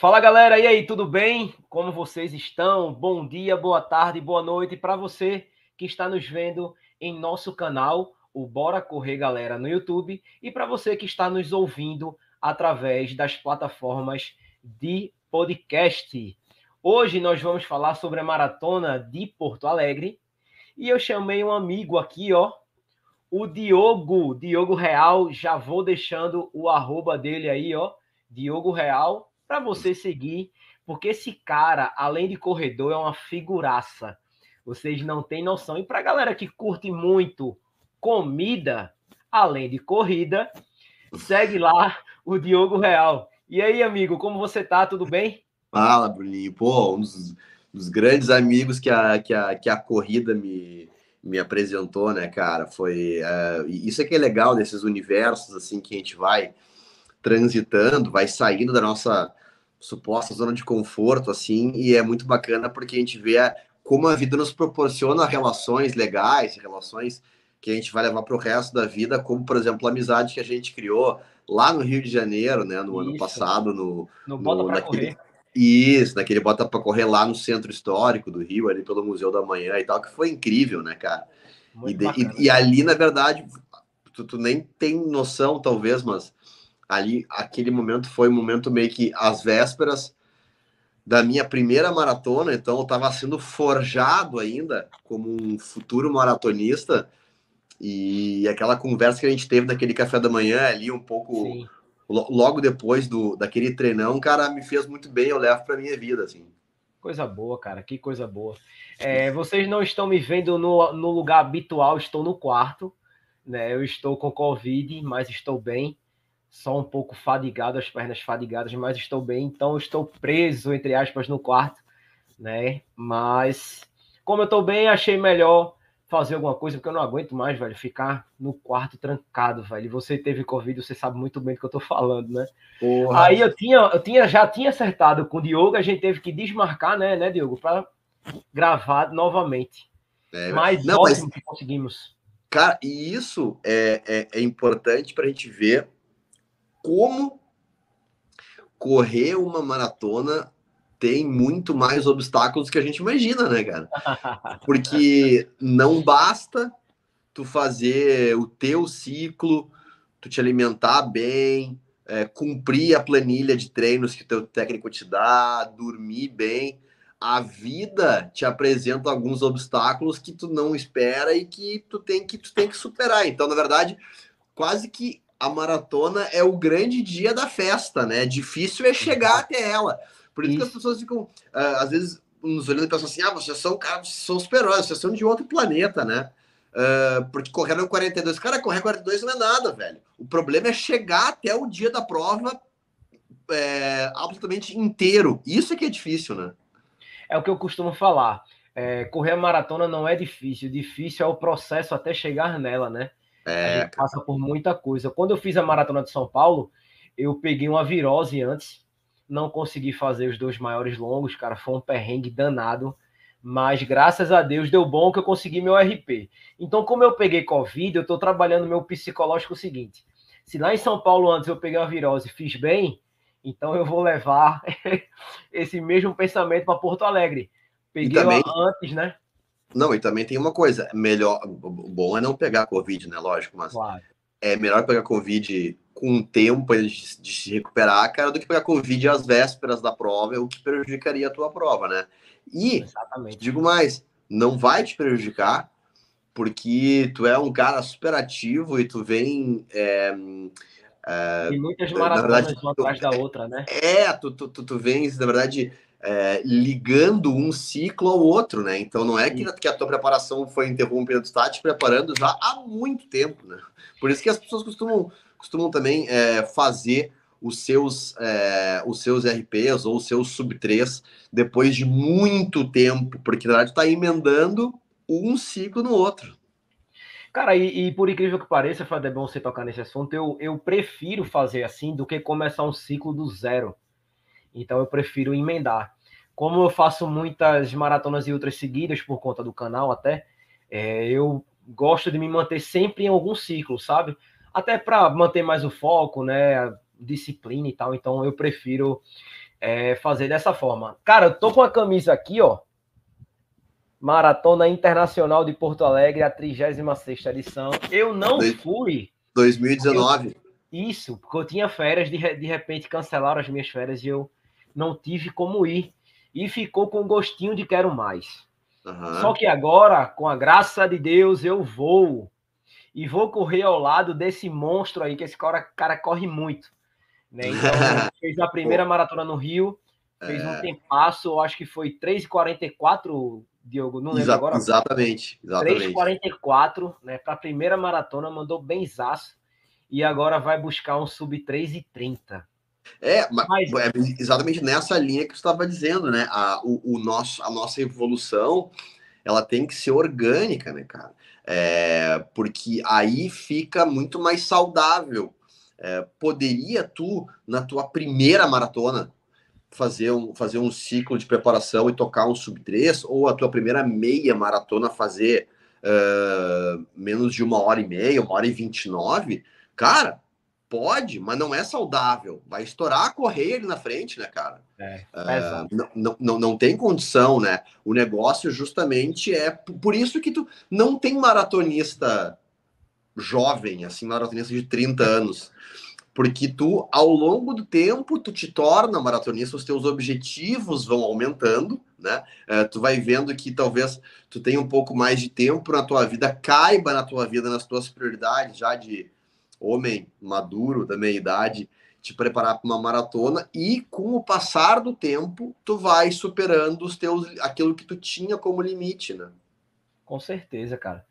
Fala galera, e aí, tudo bem? Como vocês estão? Bom dia, boa tarde, boa noite para você que está nos vendo em nosso canal, o Bora Correr Galera no YouTube, e para você que está nos ouvindo através das plataformas de podcast. Hoje nós vamos falar sobre a maratona de Porto Alegre e eu chamei um amigo aqui, ó, o Diogo, Diogo Real. Já vou deixando o arroba dele aí, ó, Diogo Real para você seguir, porque esse cara, além de corredor, é uma figuraça. Vocês não têm noção. E para galera que curte muito comida, além de corrida, segue lá o Diogo Real. E aí, amigo, como você tá? Tudo bem? Fala, Bruninho. Pô, um dos, dos grandes amigos que a, que a, que a corrida me, me apresentou, né, cara? Foi uh, isso é que é legal desses universos assim que a gente vai transitando, vai saindo da nossa suposta zona de conforto, assim, e é muito bacana porque a gente vê como a vida nos proporciona relações legais, relações que a gente vai levar para o resto da vida, como, por exemplo, a amizade que a gente criou lá no Rio de Janeiro, né, no Isso. ano passado, no, no Bota para Correr. Isso, naquele Bota para Correr lá no Centro Histórico do Rio, ali pelo Museu da Manhã e tal, que foi incrível, né, cara? E, de, e, e, ali, na verdade, tu, tu nem tem noção, talvez, mas ali aquele momento foi um momento meio que às vésperas da minha primeira maratona, então eu estava sendo forjado ainda como um futuro maratonista e aquela conversa que a gente teve naquele café da manhã ali um pouco Sim. logo depois do daquele treinão, cara, me fez muito bem, eu levo para minha vida assim. Coisa boa, cara, que coisa boa. É, vocês não estão me vendo no, no lugar habitual, estou no quarto, né? Eu estou com Covid, mas estou bem só um pouco fadigado, as pernas fadigadas, mas estou bem, então estou preso, entre aspas, no quarto, né? Mas, como eu estou bem, achei melhor fazer alguma coisa, porque eu não aguento mais, velho, ficar no quarto trancado, velho. Você teve Covid, você sabe muito bem do que eu estou falando, né? Porra. Aí eu tinha, eu tinha, já tinha acertado com o Diogo, a gente teve que desmarcar, né, né, Diogo, para gravar novamente. É, mas não, ótimo mas... que conseguimos. Cara, e isso é, é, é importante para a gente ver como correr uma maratona tem muito mais obstáculos que a gente imagina, né, cara? Porque não basta tu fazer o teu ciclo, tu te alimentar bem, é, cumprir a planilha de treinos que teu técnico te dá, dormir bem. A vida te apresenta alguns obstáculos que tu não espera e que tu tem que tu tem que superar. Então, na verdade, quase que a maratona é o grande dia da festa, né? Difícil é chegar até ela. Por isso, isso. que as pessoas ficam, uh, às vezes, nos olhando e pensam assim: ah, vocês são, cara, vocês são super-heróis, vocês são de outro planeta, né? Uh, porque correram 42. Cara, correr 42 não é nada, velho. O problema é chegar até o dia da prova é, absolutamente inteiro. Isso é que é difícil, né? É o que eu costumo falar. É, correr a maratona não é difícil, difícil é o processo até chegar nela, né? É, passa por muita coisa. Quando eu fiz a maratona de São Paulo, eu peguei uma virose antes, não consegui fazer os dois maiores longos, cara, foi um perrengue danado, mas graças a Deus deu bom que eu consegui meu RP. Então, como eu peguei Covid, eu estou trabalhando meu psicológico o seguinte: se lá em São Paulo antes eu peguei uma virose e fiz bem, então eu vou levar esse mesmo pensamento para Porto Alegre. Peguei também... antes, né? Não, e também tem uma coisa, melhor, bom é não pegar Covid, né? Lógico, mas claro. é melhor pegar Covid com um tempo de, de, se recuperar, cara, do que pegar Covid às vésperas da prova, o que prejudicaria a tua prova, né? E, Exatamente. digo mais, não vai te prejudicar, porque tu é um cara super ativo e tu vem. É, é, e muitas maratonas verdade, uma atrás da outra, né? É, tu, tu, tu, tu vens, na verdade, é, ligando um ciclo ao outro, né? Então não é que, que a tua preparação foi interrompida, tu está te preparando já há muito tempo, né? Por isso que as pessoas costumam, costumam também é, fazer os seus, é, os seus RPs ou os seus sub 3 depois de muito tempo, porque na verdade está emendando um ciclo no outro. Cara, e, e, por incrível que pareça, Fred, é bom você tocar nesse assunto, eu, eu prefiro fazer assim do que começar um ciclo do zero. Então eu prefiro emendar. Como eu faço muitas maratonas e outras seguidas por conta do canal até, é, eu gosto de me manter sempre em algum ciclo, sabe? Até para manter mais o foco, né? Disciplina e tal. Então eu prefiro é, fazer dessa forma. Cara, eu tô com a camisa aqui, ó. Maratona Internacional de Porto Alegre, a 36 edição. Eu não fui. 2019. Eu, isso, porque eu tinha férias, de, de repente cancelaram as minhas férias e eu não tive como ir. E ficou com gostinho de quero mais. Uhum. Só que agora, com a graça de Deus, eu vou. E vou correr ao lado desse monstro aí, que esse cara, cara corre muito. Né? Então, fez a primeira maratona no Rio, fez é... um tempasso, acho que foi 3,44, Diogo, não lembro Exa agora. Exatamente, exatamente. 3,44, né? Para a primeira maratona, mandou bem zaço. E agora vai buscar um sub 3,30. É, mas, é exatamente nessa linha que você estava dizendo, né? A, o, o, nosso, a nossa evolução ela tem que ser orgânica, né, cara? É, porque aí fica muito mais saudável. É, poderia tu, na tua primeira maratona, fazer um, fazer um ciclo de preparação e tocar um sub 3, ou a tua primeira meia maratona fazer uh, menos de uma hora e meia, uma hora e vinte e nove, cara, Pode, mas não é saudável. Vai estourar a correia ali na frente, né, cara? É, uh, não, não, não tem condição, né? O negócio justamente é por isso que tu não tem maratonista jovem, assim, maratonista de 30 anos. Porque tu, ao longo do tempo, tu te torna maratonista, os teus objetivos vão aumentando, né? Uh, tu vai vendo que talvez tu tenha um pouco mais de tempo na tua vida, caiba na tua vida, nas tuas prioridades já de homem maduro da meia idade, te preparar para uma maratona e com o passar do tempo tu vai superando os teus aquilo que tu tinha como limite, né? Com certeza, cara.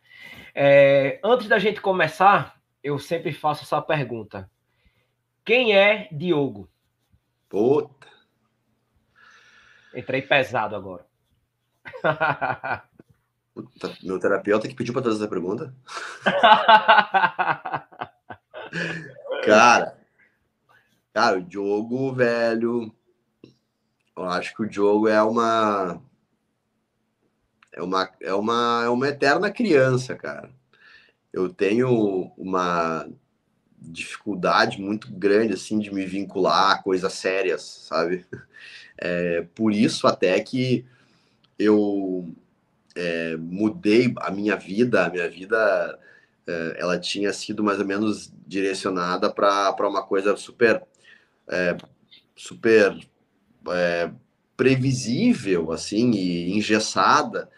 É, antes da gente começar, eu sempre faço essa pergunta: quem é Diogo? Puta. Entrei pesado agora. Puta, meu terapeuta que pediu para trazer essa pergunta. Cara, cara, o Diogo, velho, eu acho que o Diogo é uma é uma é uma é uma eterna criança, cara. Eu tenho uma dificuldade muito grande assim de me vincular a coisas sérias, sabe? É, por isso até que eu é, mudei a minha vida, a minha vida ela tinha sido mais ou menos direcionada para uma coisa super é, super é, previsível assim e engessada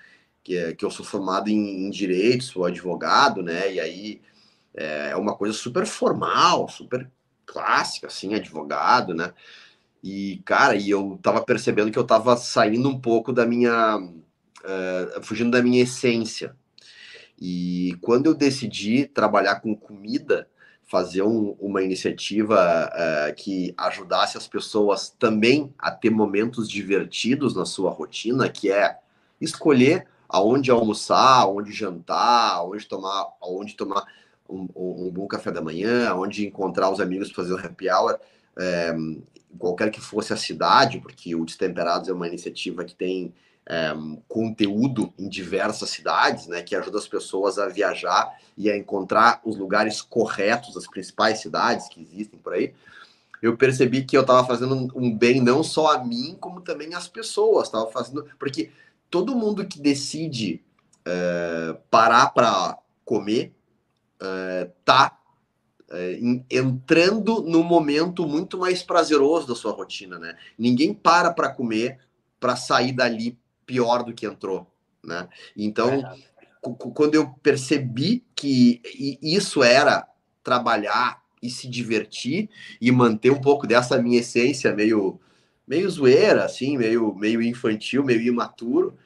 que, é, que eu sou formado em, em direito sou advogado né e aí é, é uma coisa super formal super clássica assim advogado né. E cara e eu tava percebendo que eu tava saindo um pouco da minha uh, fugindo da minha essência e quando eu decidi trabalhar com comida, fazer um, uma iniciativa uh, que ajudasse as pessoas também a ter momentos divertidos na sua rotina, que é escolher aonde almoçar, aonde jantar, aonde tomar, aonde tomar um, um, bom café da manhã, aonde encontrar os amigos para fazer um happy hour, é, qualquer que fosse a cidade, porque o Destemperados é uma iniciativa que tem é, conteúdo em diversas cidades, né, que ajuda as pessoas a viajar e a encontrar os lugares corretos das principais cidades que existem por aí, eu percebi que eu estava fazendo um bem não só a mim, como também às pessoas. Estava fazendo. Porque todo mundo que decide é, parar para comer está é, é entrando num momento muito mais prazeroso da sua rotina, né? Ninguém para para comer para sair dali pior do que entrou, né? Então, quando eu percebi que isso era trabalhar e se divertir e manter um pouco dessa minha essência meio meio zoeira, assim, meio meio infantil, meio imaturo,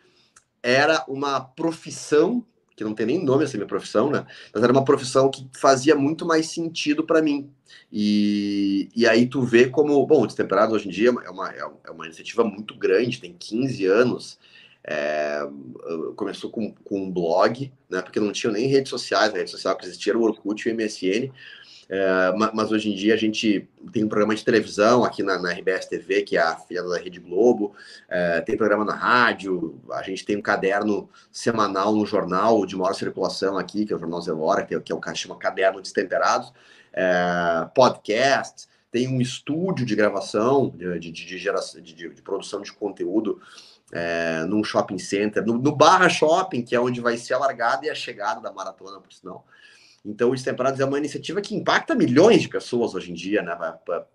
era uma profissão que não tem nem nome essa minha profissão, né? Mas era uma profissão que fazia muito mais sentido para mim. E, e aí tu vê como, bom, o Destemperado hoje em dia é uma, é uma iniciativa muito grande, tem 15 anos, é, começou com, com um blog, né, porque não tinha nem redes sociais, a rede social que existia era o Orkut e o MSN, é, mas hoje em dia a gente tem um programa de televisão aqui na, na RBS TV, que é a filha da Rede Globo, é, tem programa na rádio, a gente tem um caderno semanal no jornal de maior circulação aqui, que é o Jornal Zelora, que é, que é o que chama Caderno Destemperados, é, podcast, tem um estúdio de gravação, de, de, de geração, de, de, produção de conteúdo é, num shopping center, no, no, Barra Shopping, que é onde vai ser a largada e a chegada da maratona, por sinal. Então, o Destemperados é uma iniciativa que impacta milhões de pessoas hoje em dia, né,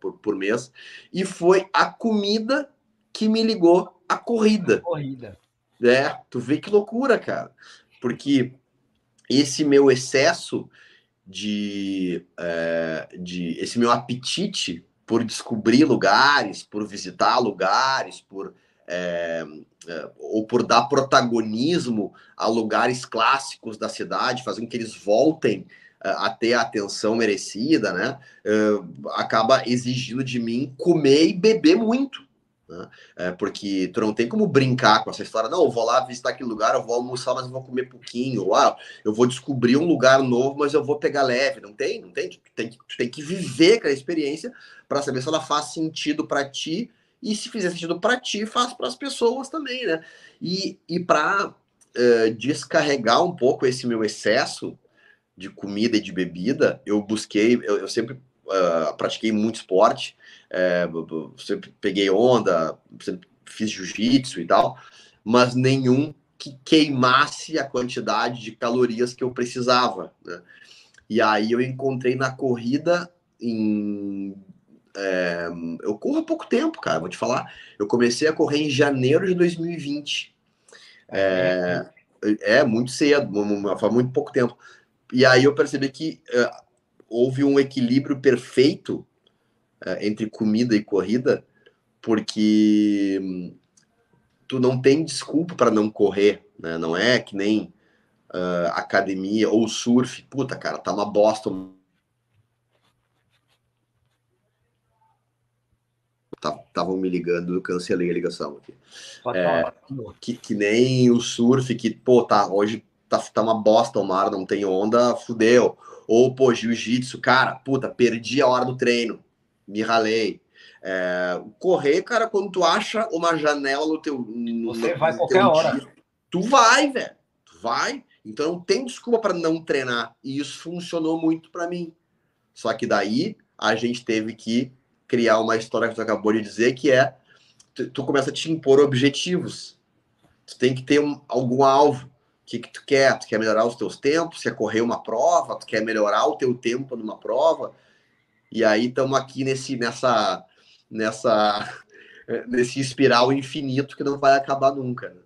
por, por mês. E foi a comida que me ligou à corrida. A corrida. É, tu vê que loucura, cara. Porque esse meu excesso de, é, de esse meu apetite por descobrir lugares, por visitar lugares, por é, é, ou por dar protagonismo a lugares clássicos da cidade, fazendo que eles voltem é, a ter a atenção merecida, né? É, acaba exigindo de mim comer e beber muito. Né? É, porque tu não tem como brincar com essa história, não, eu vou lá visitar aquele lugar, eu vou almoçar, mas eu vou comer pouquinho, ou ah, eu vou descobrir um lugar novo, mas eu vou pegar leve. Não tem, não tem. Tu tem, tu tem que viver aquela experiência para saber se ela faz sentido para ti e se fizer sentido para ti, faz para as pessoas também, né? E, e para uh, é, descarregar um pouco esse meu excesso de comida e de bebida, eu busquei, eu, eu sempre uh, pratiquei muito esporte, é, sempre peguei onda, sempre fiz jiu-jitsu e tal, mas nenhum que queimasse a quantidade de calorias que eu precisava. Né? E aí eu encontrei na corrida em. É, eu corro há pouco tempo, cara, vou te falar. Eu comecei a correr em janeiro de 2020. É, é muito cedo, faz muito pouco tempo. E aí eu percebi que é, houve um equilíbrio perfeito uh, entre comida e corrida, porque tu não tem desculpa para não correr, né? Não é que nem uh, academia ou surf. Puta, cara, tá uma bosta. Estavam me ligando, eu cancelei a ligação aqui. É, que, que nem o surf, que, pô, tá, hoje tá, tá uma bosta o mar, não tem onda, fudeu. Ou, pô, jiu-jitsu, cara, puta, perdi a hora do treino, me ralei. É, correr, cara, quando tu acha uma janela no teu. No, Você vai qualquer hora. Dia, tu vai, velho. Tu vai. Então não tem desculpa para não treinar. E isso funcionou muito para mim. Só que daí a gente teve que criar uma história que tu acabou de dizer, que é tu, tu começa a te impor objetivos. Tu tem que ter um, algum alvo que, que tu quer? Tu quer melhorar os teus tempos? Quer correr uma prova? Tu quer melhorar o teu tempo numa prova? E aí estamos aqui nesse, nessa, nessa, nesse espiral infinito que não vai acabar nunca. Né?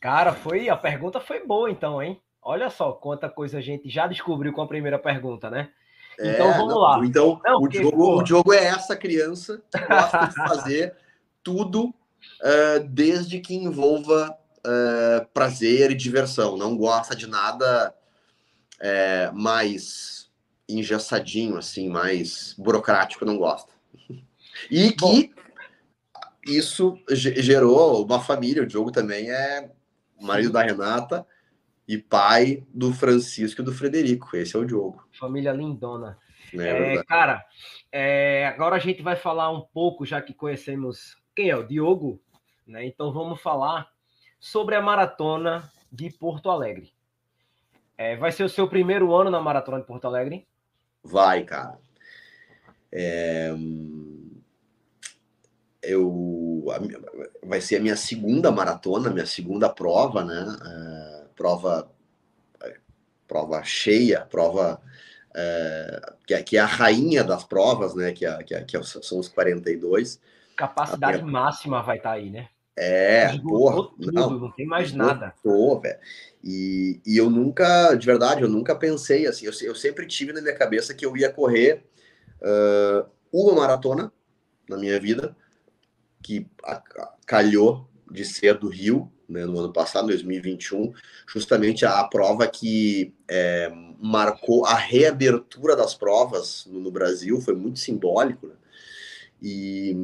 Cara, foi a pergunta foi boa então, hein? Olha só quanta coisa a gente já descobriu com a primeira pergunta, né? Então é, vamos não, lá. Então não, o, Diogo, o Diogo é essa criança que gosta de fazer tudo uh, desde que envolva uh, prazer e diversão, não gosta de nada é, mais engessadinho, assim, mais burocrático, não gosta. E que Bom. isso gerou uma família, o Diogo também é marido da Renata e pai do Francisco e do Frederico, esse é o Diogo. Família lindona. É, é, cara, é, agora a gente vai falar um pouco, já que conhecemos quem é o Diogo, né? Então vamos falar sobre a maratona de Porto Alegre. É, vai ser o seu primeiro ano na maratona de Porto Alegre? Vai, cara. É... Eu vai ser a minha segunda maratona, minha segunda prova, né? É, prova é, prova cheia, prova é, que, é, que é a rainha das provas, né? Que, é, que, é, que são os 42. Capacidade minha... máxima vai estar tá aí, né? É, porra, tudo, não, não tem mais nada. velho. E, e eu nunca, de verdade, eu nunca pensei assim. Eu, eu sempre tive na minha cabeça que eu ia correr uh, uma maratona na minha vida, que a, a, calhou de ser do Rio, né, no ano passado, 2021, justamente a, a prova que é, marcou a reabertura das provas no, no Brasil, foi muito simbólico, né? E,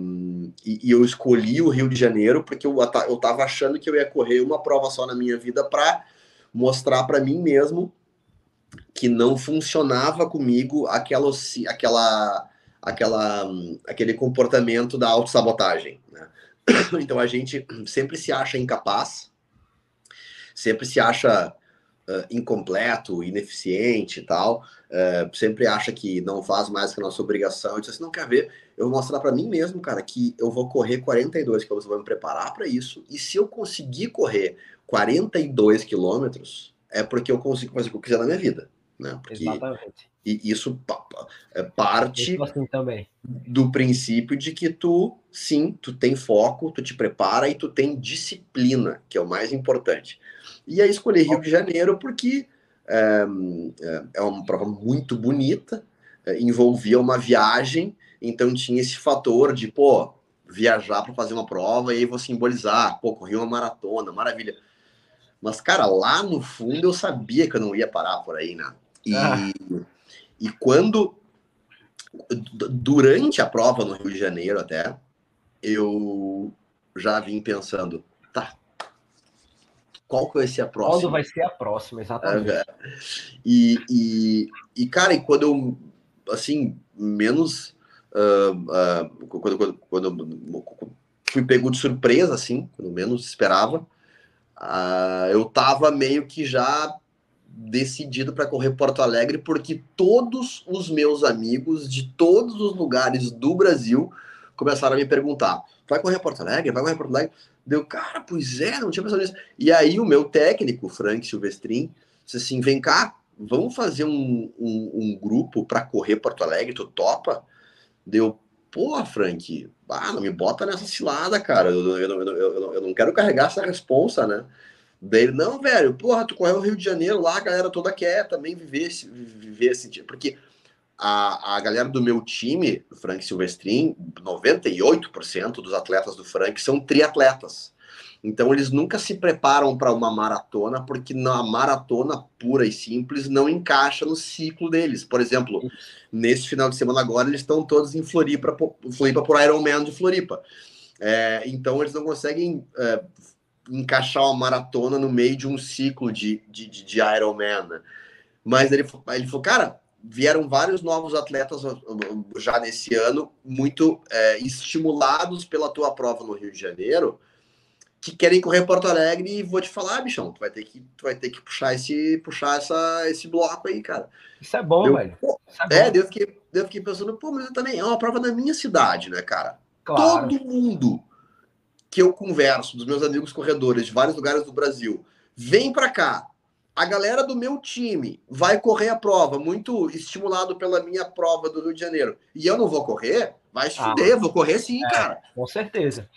e, eu escolhi o Rio de Janeiro porque eu, eu tava achando que eu ia correr uma prova só na minha vida para mostrar para mim mesmo que não funcionava comigo aquela, aquela, aquela, aquele comportamento da autossabotagem. Né? Então a gente sempre se acha incapaz, sempre se acha uh, incompleto, ineficiente e tal, uh, sempre acha que não faz mais que a nossa obrigação, e diz assim, não quer ver, eu vou mostrar para mim mesmo, cara, que eu vou correr 42 quilômetros, vou me preparar para isso, e se eu conseguir correr 42 quilômetros, é porque eu consigo fazer o que eu quiser na minha vida, né? Porque Exatamente. E isso é parte assim do princípio de que tu, sim, tu tem foco, tu te prepara e tu tem disciplina, que é o mais importante. E aí escolhi Rio de Janeiro porque é, é, uma prova muito bonita, é, envolvia uma viagem, então tinha esse fator de, pô, viajar para fazer uma prova e aí vou simbolizar, pô, corri uma maratona, maravilha. Mas, cara, lá no fundo eu sabia que eu não ia parar por aí, né? E, ah. e quando, durante a prova no Rio de Janeiro até, eu já vim pensando, tá, qual que vai ser a próxima. Quando vai ser a próxima, exatamente. É, e, e, e, cara, e quando eu, assim, menos. Uh, uh, quando, quando, quando eu fui pego de surpresa, assim, quando menos esperava, uh, eu tava meio que já decidido para correr Porto Alegre, porque todos os meus amigos de todos os lugares do Brasil começaram a me perguntar: vai correr Porto Alegre? Vai correr Porto Alegre? Deu, cara, pois é, não tinha pensado nisso. E aí o meu técnico, Frank Silvestrin, disse assim: vem cá, vamos fazer um, um, um grupo para correr Porto Alegre, tu topa? Deu, pô, Frank, ah, não me bota nessa cilada, cara. Eu, eu, eu, eu, não quero carregar essa responsa, né? Daí ele, não, velho, porra, tu correu o Rio de Janeiro lá, a galera toda quer também viver viver tipo. Porque a, a galera do meu time, do Frank Silvestrin, 98% dos atletas do Frank são triatletas. Então eles nunca se preparam para uma maratona, porque na maratona pura e simples não encaixa no ciclo deles. Por exemplo, nesse final de semana agora eles estão todos em Floripa, Floripa por Ironman de Floripa. É, então eles não conseguem é, encaixar uma maratona no meio de um ciclo de, de, de, de Ironman. Né? Mas ele, ele falou, cara, vieram vários novos atletas já nesse ano, muito é, estimulados pela tua prova no Rio de Janeiro, que querem correr Porto Alegre e vou te falar, bichão, tu vai ter que, tu vai ter que puxar esse, puxar essa, esse bloco aí, cara. Isso é bom, eu, velho. Pô, é, é eu, fiquei, eu fiquei pensando, pô, mas também é uma prova da minha cidade, né, cara? Claro. Todo mundo que eu converso, dos meus amigos corredores de vários lugares do Brasil, vem para cá, a galera do meu time vai correr a prova, muito estimulado pela minha prova do Rio de Janeiro, e eu não vou correr, vai se ah, fuder, vou correr sim, é, cara. Com certeza.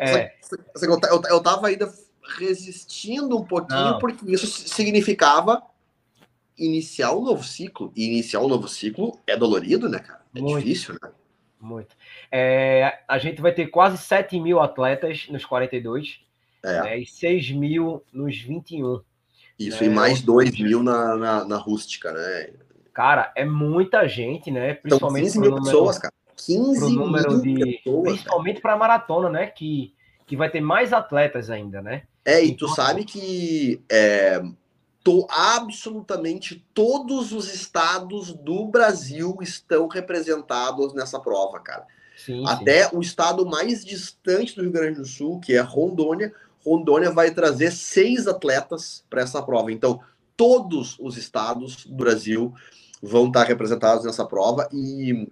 É. Eu, eu, eu tava ainda resistindo um pouquinho, não. porque isso significava iniciar um novo ciclo. E iniciar um novo ciclo é dolorido, né, cara? É muito, difícil, né? Muito. É, a gente vai ter quase 7 mil atletas nos 42 é. né, e 6 mil nos 21. Isso, é, e mais 2 mil na, na, na, rústica, né? Cara, é muita gente, né? Principalmente São 15 mil número, pessoas, cara. 15 número mil de, pessoas. Principalmente para a maratona, né? Que, que vai ter mais atletas ainda, né? É, e tu então, sabe que é, to, absolutamente todos os estados do Brasil estão representados nessa prova, cara. Sim, Até sim. o estado mais distante do Rio Grande do Sul, que é Rondônia, Rondônia vai trazer seis atletas para essa prova. Então, todos os estados do Brasil vão estar representados nessa prova. E,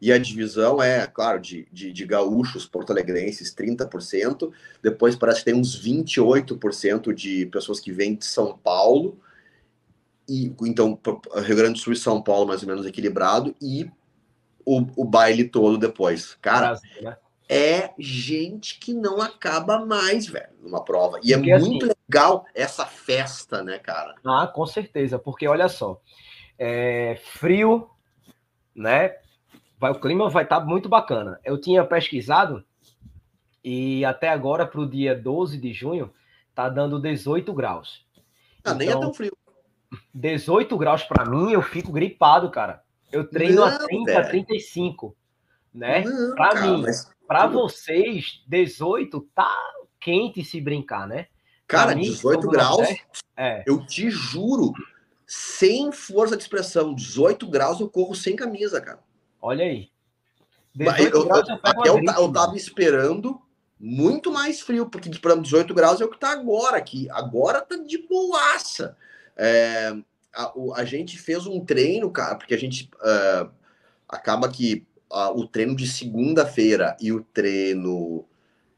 e a divisão é, claro, de, de, de gaúchos porto-alegrenses, 30%, depois parece que tem uns 28% de pessoas que vêm de São Paulo, e então Rio Grande do Sul e São Paulo mais ou menos equilibrado, e o, o baile todo depois. Cara, né? é gente que não acaba mais, velho, numa prova. E é porque, é muito assim, legal essa festa, né, cara? Ah, com certeza, porque olha só, é frio, né? Vai, o clima vai estar tá muito bacana. Eu tinha pesquisado e até agora, para o dia 12 de junho, tá dando 18 graus. Ah, então, nem é então, tão frio. 18 graus para mim, eu fico gripado, cara. Eu treino não, a 30, velho. 35, né? Para mim, para vocês, 18 tá quente se brincar, né? Cara, mim, 18 graus, é. eu te juro, sem força de expressão, 18 graus eu corro sem camisa, cara. Olha aí. Eu, eu, eu, eu, eu tava esperando muito mais frio, porque para 18 graus é o que tá agora aqui. Agora tá de boaça. É, a, o, a, gente fez um treino, cara, porque a gente uh, acaba que uh, o treino de segunda-feira e o treino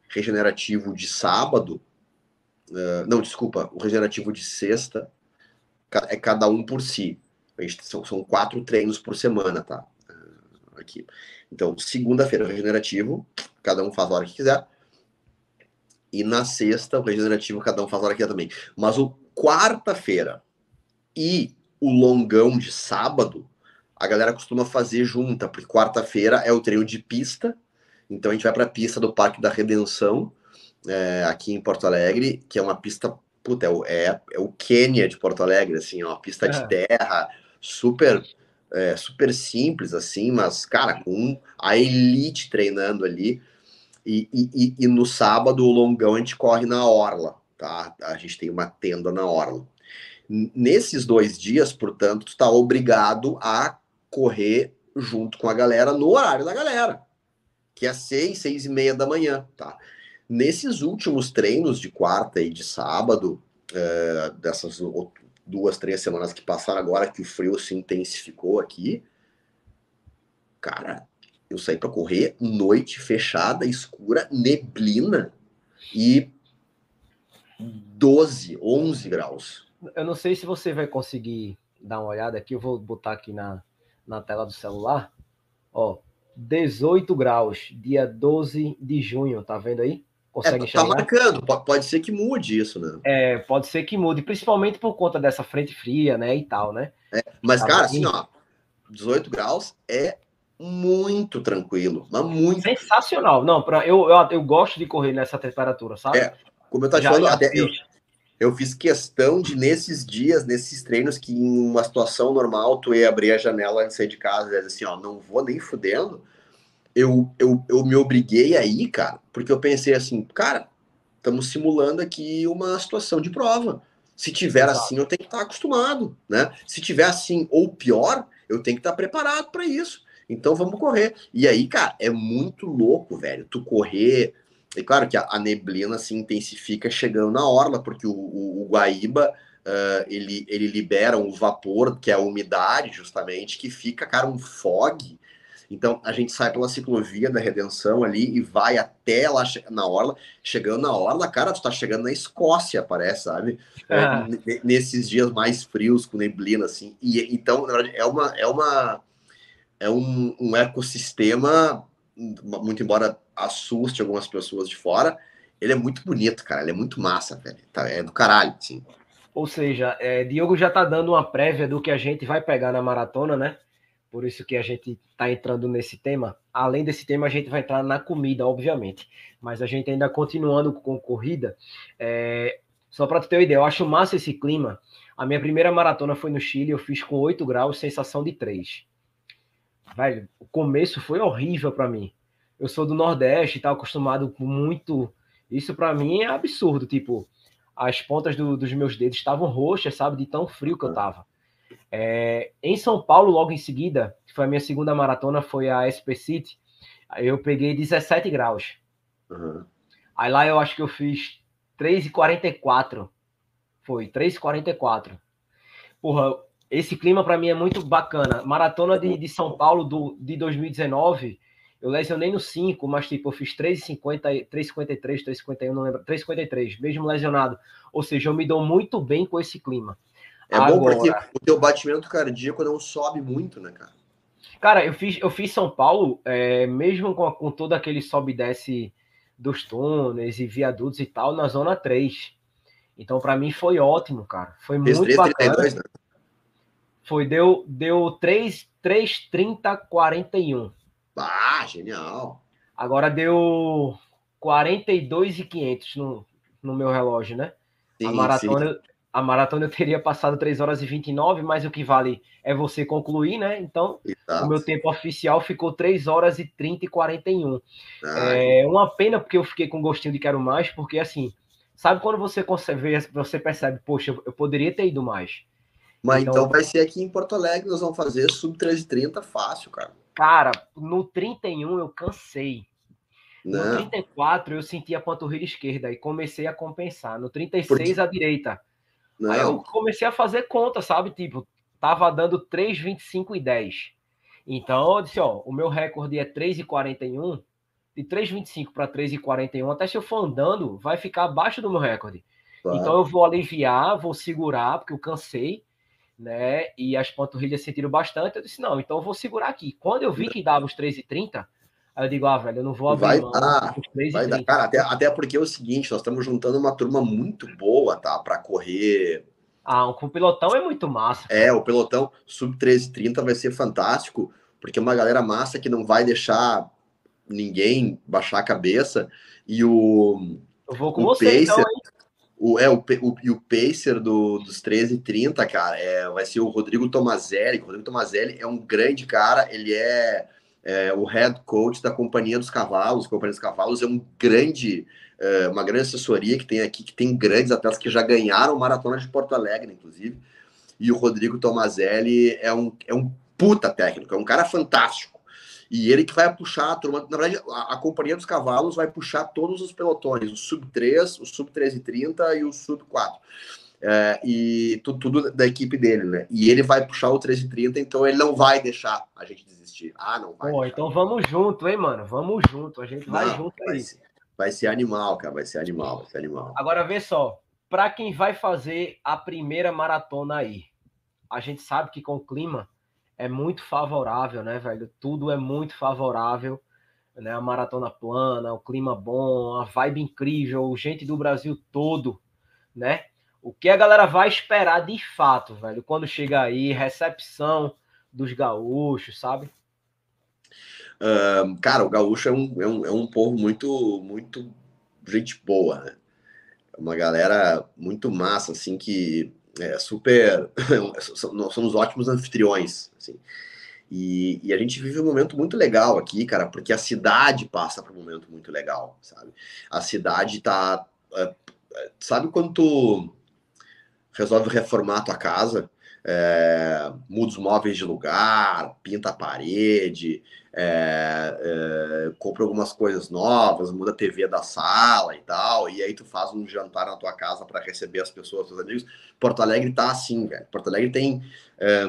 regenerativo de sábado, uh, não, desculpa, o regenerativo de sexta é cada um por si. Gente, são, são quatro treinos por semana, tá? Aqui. Então, segunda-feira, regenerativo, cada um faz a hora que quiser. E na sexta, o regenerativo, cada um faz a hora que quiser também. Mas o quarta-feira e o longão de sábado, a galera costuma fazer junta, porque quarta-feira é o treino de pista. Então a gente vai para a pista do Parque da Redenção, é, aqui em Porto Alegre, que é uma pista, puta, é, o, é, é o Quênia de Porto Alegre, assim, é uma pista é. de terra, super é, super simples, assim, mas, cara, com a elite treinando ali. E, e, e, no sábado, o longão, a gente corre na Orla, tá? A gente tem uma tenda na Orla. Nesses dois dias, portanto, tu está obrigado a correr junto com a galera no horário da galera, que é seis, seis e meia da manhã, tá? Nesses últimos treinos de quarta e de sábado, é, dessas duas, três semanas que passaram agora que o frio se intensificou aqui, cara, eu saí para correr noite fechada, escura, neblina e 12, 11 graus. Eu não sei se você vai conseguir dar uma olhada aqui, eu vou botar aqui na, na tela do celular. Ó, 18 graus, dia 12 de junho, tá vendo aí? Consegue é, tá marcando, pode ser que mude isso, né? É, pode ser que mude, principalmente por conta dessa frente fria, né, e tal, né? É, mas, tá cara, assim, ó, 18 graus é muito tranquilo, mas muito. Sensacional. Não, pra, eu, eu, eu gosto de correr nessa temperatura, sabe? É, como eu tô te falando, até eu, eu fiz questão de, nesses dias, nesses treinos, que em uma situação normal, tu ia abrir a janela de sair de casa e dizer assim, ó, não vou nem fudendo eu, eu, eu me obriguei aí, cara, porque eu pensei assim, cara, estamos simulando aqui uma situação de prova. Se tiver assim, eu tenho que estar acostumado, né? Se tiver assim ou pior, eu tenho que estar preparado para isso. Então vamos correr. E aí, cara, é muito louco, velho, tu correr. E claro que a, a neblina se intensifica chegando na orla, porque o, o, o Guaíba uh, ele, ele libera um vapor, que é a umidade, justamente, que fica, cara, um fog então a gente sai pela ciclovia da Redenção ali e vai até lá na orla. Chegando na orla, cara, tu tá chegando na Escócia, parece, sabe? Ah. É, nesses dias mais frios, com neblina, assim. E então, na verdade, é uma. É uma é um, um ecossistema, muito embora assuste algumas pessoas de fora, ele é muito bonito, cara. Ele é muito massa, velho. Tá, é do caralho, sim. Ou seja, é, Diogo já tá dando uma prévia do que a gente vai pegar na maratona, né? por isso que a gente está entrando nesse tema. Além desse tema, a gente vai entrar na comida, obviamente. Mas a gente ainda continuando com corrida. É... Só para ter uma ideia, eu acho massa esse clima. A minha primeira maratona foi no Chile, eu fiz com 8 graus, sensação de 3. Velho, o começo foi horrível para mim. Eu sou do Nordeste, tá acostumado com muito. Isso para mim é absurdo. Tipo, as pontas do, dos meus dedos estavam roxas, sabe, de tão frio que eu tava. É, em São Paulo, logo em seguida, que foi a minha segunda maratona, foi a SP City, eu peguei 17 graus. Uhum. Aí lá eu acho que eu fiz 3,44. Foi, 3,44. Porra, esse clima para mim é muito bacana. Maratona de, de São Paulo do, de 2019, eu lesionei no 5, mas tipo, eu fiz 3,50, 3,53, 3,51, não lembro, 3,53, mesmo lesionado. Ou seja, eu me dou muito bem com esse clima. É Agora, bom porque o teu batimento cardíaco não sobe muito, né, cara? Cara, eu fiz, eu fiz São Paulo, é, mesmo com, com todo aquele sobe e desce dos túneis e viadutos e tal, na zona 3. Então, para mim, foi ótimo, cara. Foi Fez muito 3, bacana. 32, né? Foi, deu, deu 3, 3, 30, 41. Ah, genial. Agora deu 42 e 500 no, no meu relógio, né? Sim, a maratona, sim a maratona eu teria passado 3 horas e 29, mas o que vale é você concluir, né? Então, Exato. o meu tempo oficial ficou 3 horas e 30 e 41. Ah, é uma pena porque eu fiquei com gostinho de quero mais, porque assim, sabe quando você consegue, você percebe, poxa, eu poderia ter ido mais. Mas então, então vai ser aqui em Porto Alegre, nós vamos fazer sub 330 fácil, cara. Cara, no 31 eu cansei. Não. No 34 eu senti a panturrilha esquerda e comecei a compensar. No 36 porque... a direita. Não. Aí eu comecei a fazer conta, sabe? Tipo, tava dando 3,25 e 10. Então eu disse, ó, o meu recorde é 3,41. De 3,25 para 3,41, até se eu for andando, vai ficar abaixo do meu recorde. Claro. Então eu vou aliviar, vou segurar, porque eu cansei, né? E as panturrilhas sentiram bastante. Eu disse, não, então eu vou segurar aqui. Quando eu vi que dava os 3,30, aí eu digo, ah, velho, eu não vou abrir vai mão, dar, vai dar. Cara, até, até porque é o seguinte, nós estamos juntando uma turma muito boa, tá? Para correr ah, com o pelotão é muito massa. É, o pelotão sub 1330 vai ser fantástico, porque é uma galera massa que não vai deixar ninguém baixar a cabeça. E o. Eu vou com o você, então, Pacer, então, O, é, o, o, e o Pacer do, dos 1330, cara, é, vai ser o Rodrigo Tomazelli. O Rodrigo Tomazelli é um grande cara, ele é, é o head coach da Companhia dos Cavalos. A Companhia dos Cavalos é um grande é, uma grande assessoria que tem aqui, que tem grandes atletas que já ganharam maratona de Porto Alegre, inclusive. E o Rodrigo Tomazelli é um, é um puta técnico, é um cara fantástico. E ele que vai puxar a turma. Na verdade, a, a Companhia dos Cavalos vai puxar todos os pelotões, o Sub 3, o Sub 1330 e o Sub 4. É, e tudo, tudo, da equipe dele, né? E ele vai puxar o 1330, então ele não vai deixar a gente desistir. Ah, não vai. Pô, então vamos junto, hein, mano? Vamos junto. A gente vai não, junto aí. Ser. Vai ser animal, cara. Vai ser animal, vai ser animal. Agora, vê só. Para quem vai fazer a primeira maratona aí, a gente sabe que com o clima é muito favorável, né, velho? Tudo é muito favorável, né? A maratona plana, o clima bom, a vibe incrível, gente do Brasil todo, né? O que a galera vai esperar de fato, velho, quando chega aí, recepção dos gaúchos, sabe? Uh, cara, o gaúcho é um, é um, é um povo muito, muito gente boa, né? É uma galera muito massa, assim, que é super. Nós somos ótimos anfitriões, assim. E, e, a gente vive um momento muito legal aqui, cara, porque a cidade passa por um momento muito legal, sabe? A cidade tá. É, sabe quando tu resolve reformar a tua casa? É, muda os móveis de lugar, pinta a parede, é, é, compra algumas coisas novas, muda a TV da sala e tal, e aí tu faz um jantar na tua casa para receber as pessoas, os amigos. Porto Alegre tá assim, velho. Porto Alegre tem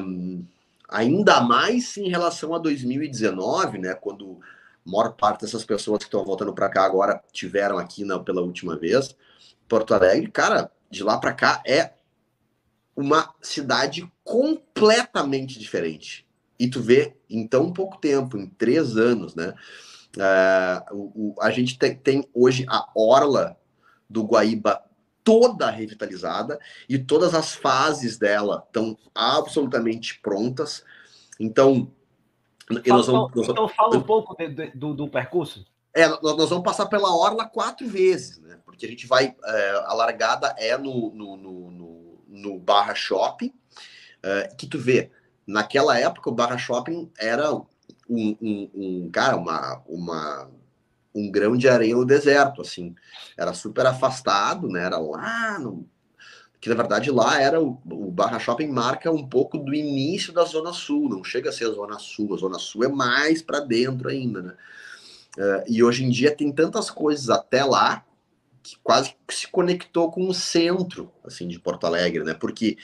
um, ainda mais em relação a 2019, né? Quando a maior parte dessas pessoas que estão voltando para cá agora tiveram aqui na, pela última vez. Porto Alegre, cara, de lá para cá é uma cidade completamente diferente e tu vê em tão pouco tempo, em três anos, né? Uh, o, o, a gente tem, tem, hoje a orla do Guaíba toda revitalizada e todas as fases dela estão absolutamente prontas. Então, fala, nós vamos, nós, então fala um pouco de, do, do, percurso. É, nós, nós, vamos passar pela orla quatro vezes, né? Porque a gente vai. É, a largada é no, no, no, no, no Barra Shopping, é, que tu vê naquela época o Barra Shopping era um, um, um, cara, uma, uma, um grão de areia no deserto, assim. Era super afastado, né? Era lá no. Que na verdade lá era o, o Barra Shopping marca um pouco do início da Zona Sul, não chega a ser a Zona Sul, a Zona Sul é mais para dentro ainda, né? Uh, e hoje em dia tem tantas coisas até lá que quase se conectou com o centro, assim, de Porto Alegre, né? Porque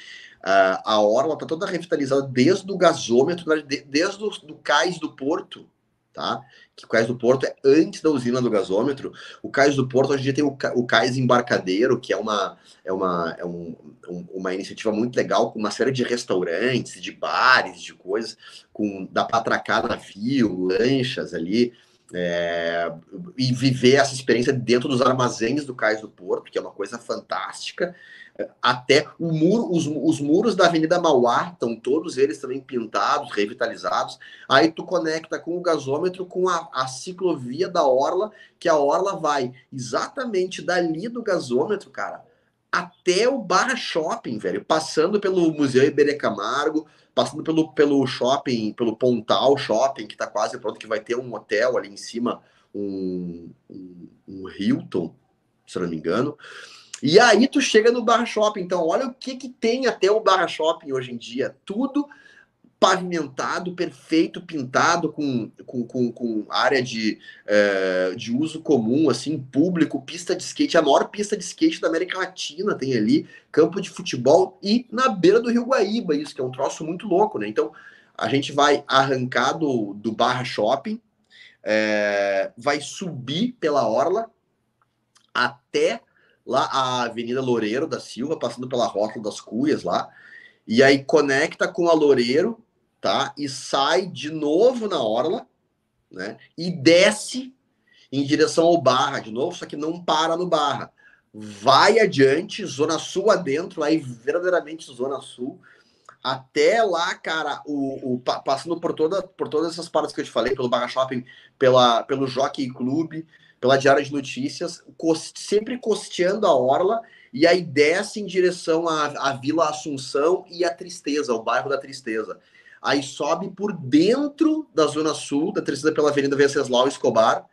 Uh, a orla está toda revitalizada desde o gasômetro, desde o do cais do porto, tá? Que o cais do porto é antes da usina do gasômetro. O cais do porto, hoje em dia tem o, o cais embarcadeiro, que é uma, é uma, é um, um, uma iniciativa muito legal, com uma série de restaurantes, de bares, de coisas, com dá para atracar navio, lanchas ali. É, e viver essa experiência dentro dos armazéns do Cais do Porto, que é uma coisa fantástica até muro, os, os muros da Avenida Mauá estão todos eles também pintados, revitalizados. Aí tu conecta com o gasômetro com a, a ciclovia da Orla, que a Orla vai exatamente dali do gasômetro, cara, até o Barra Shopping, velho, passando pelo Museu Iberê Camargo, passando pelo, pelo shopping, pelo Pontal Shopping, que tá quase pronto, que vai ter um hotel ali em cima, um, um, um Hilton, se não me engano. E aí tu chega no Barra Shopping. Então, olha o que, que tem até o Barra Shopping hoje em dia. Tudo pavimentado, perfeito, pintado, com, com, com, com área de, é, de uso comum, assim, público, pista de skate, a maior pista de skate da América Latina tem ali, campo de futebol e na beira do Rio Guaíba, isso que é um troço muito louco, né? Então, a gente vai arrancar do, do Barra Shopping, é, vai subir pela Orla até lá a Avenida Loureiro da Silva, passando pela Rota das Cuias lá, e aí conecta com a Loureiro, tá? E sai de novo na orla, né? E desce em direção ao Barra de novo, só que não para no Barra. Vai adiante, Zona Sul adentro, aí verdadeiramente Zona Sul, até lá, cara, o, o, passando por, toda, por todas essas partes que eu te falei, pelo Barra Shopping, pela, pelo Jockey Clube, pela Diária de Notícias, cost, sempre costeando a Orla, e aí desce em direção à, à Vila Assunção e à Tristeza, o bairro da Tristeza aí sobe por dentro da Zona Sul, da Tristeza pela Avenida Venceslau Escobar,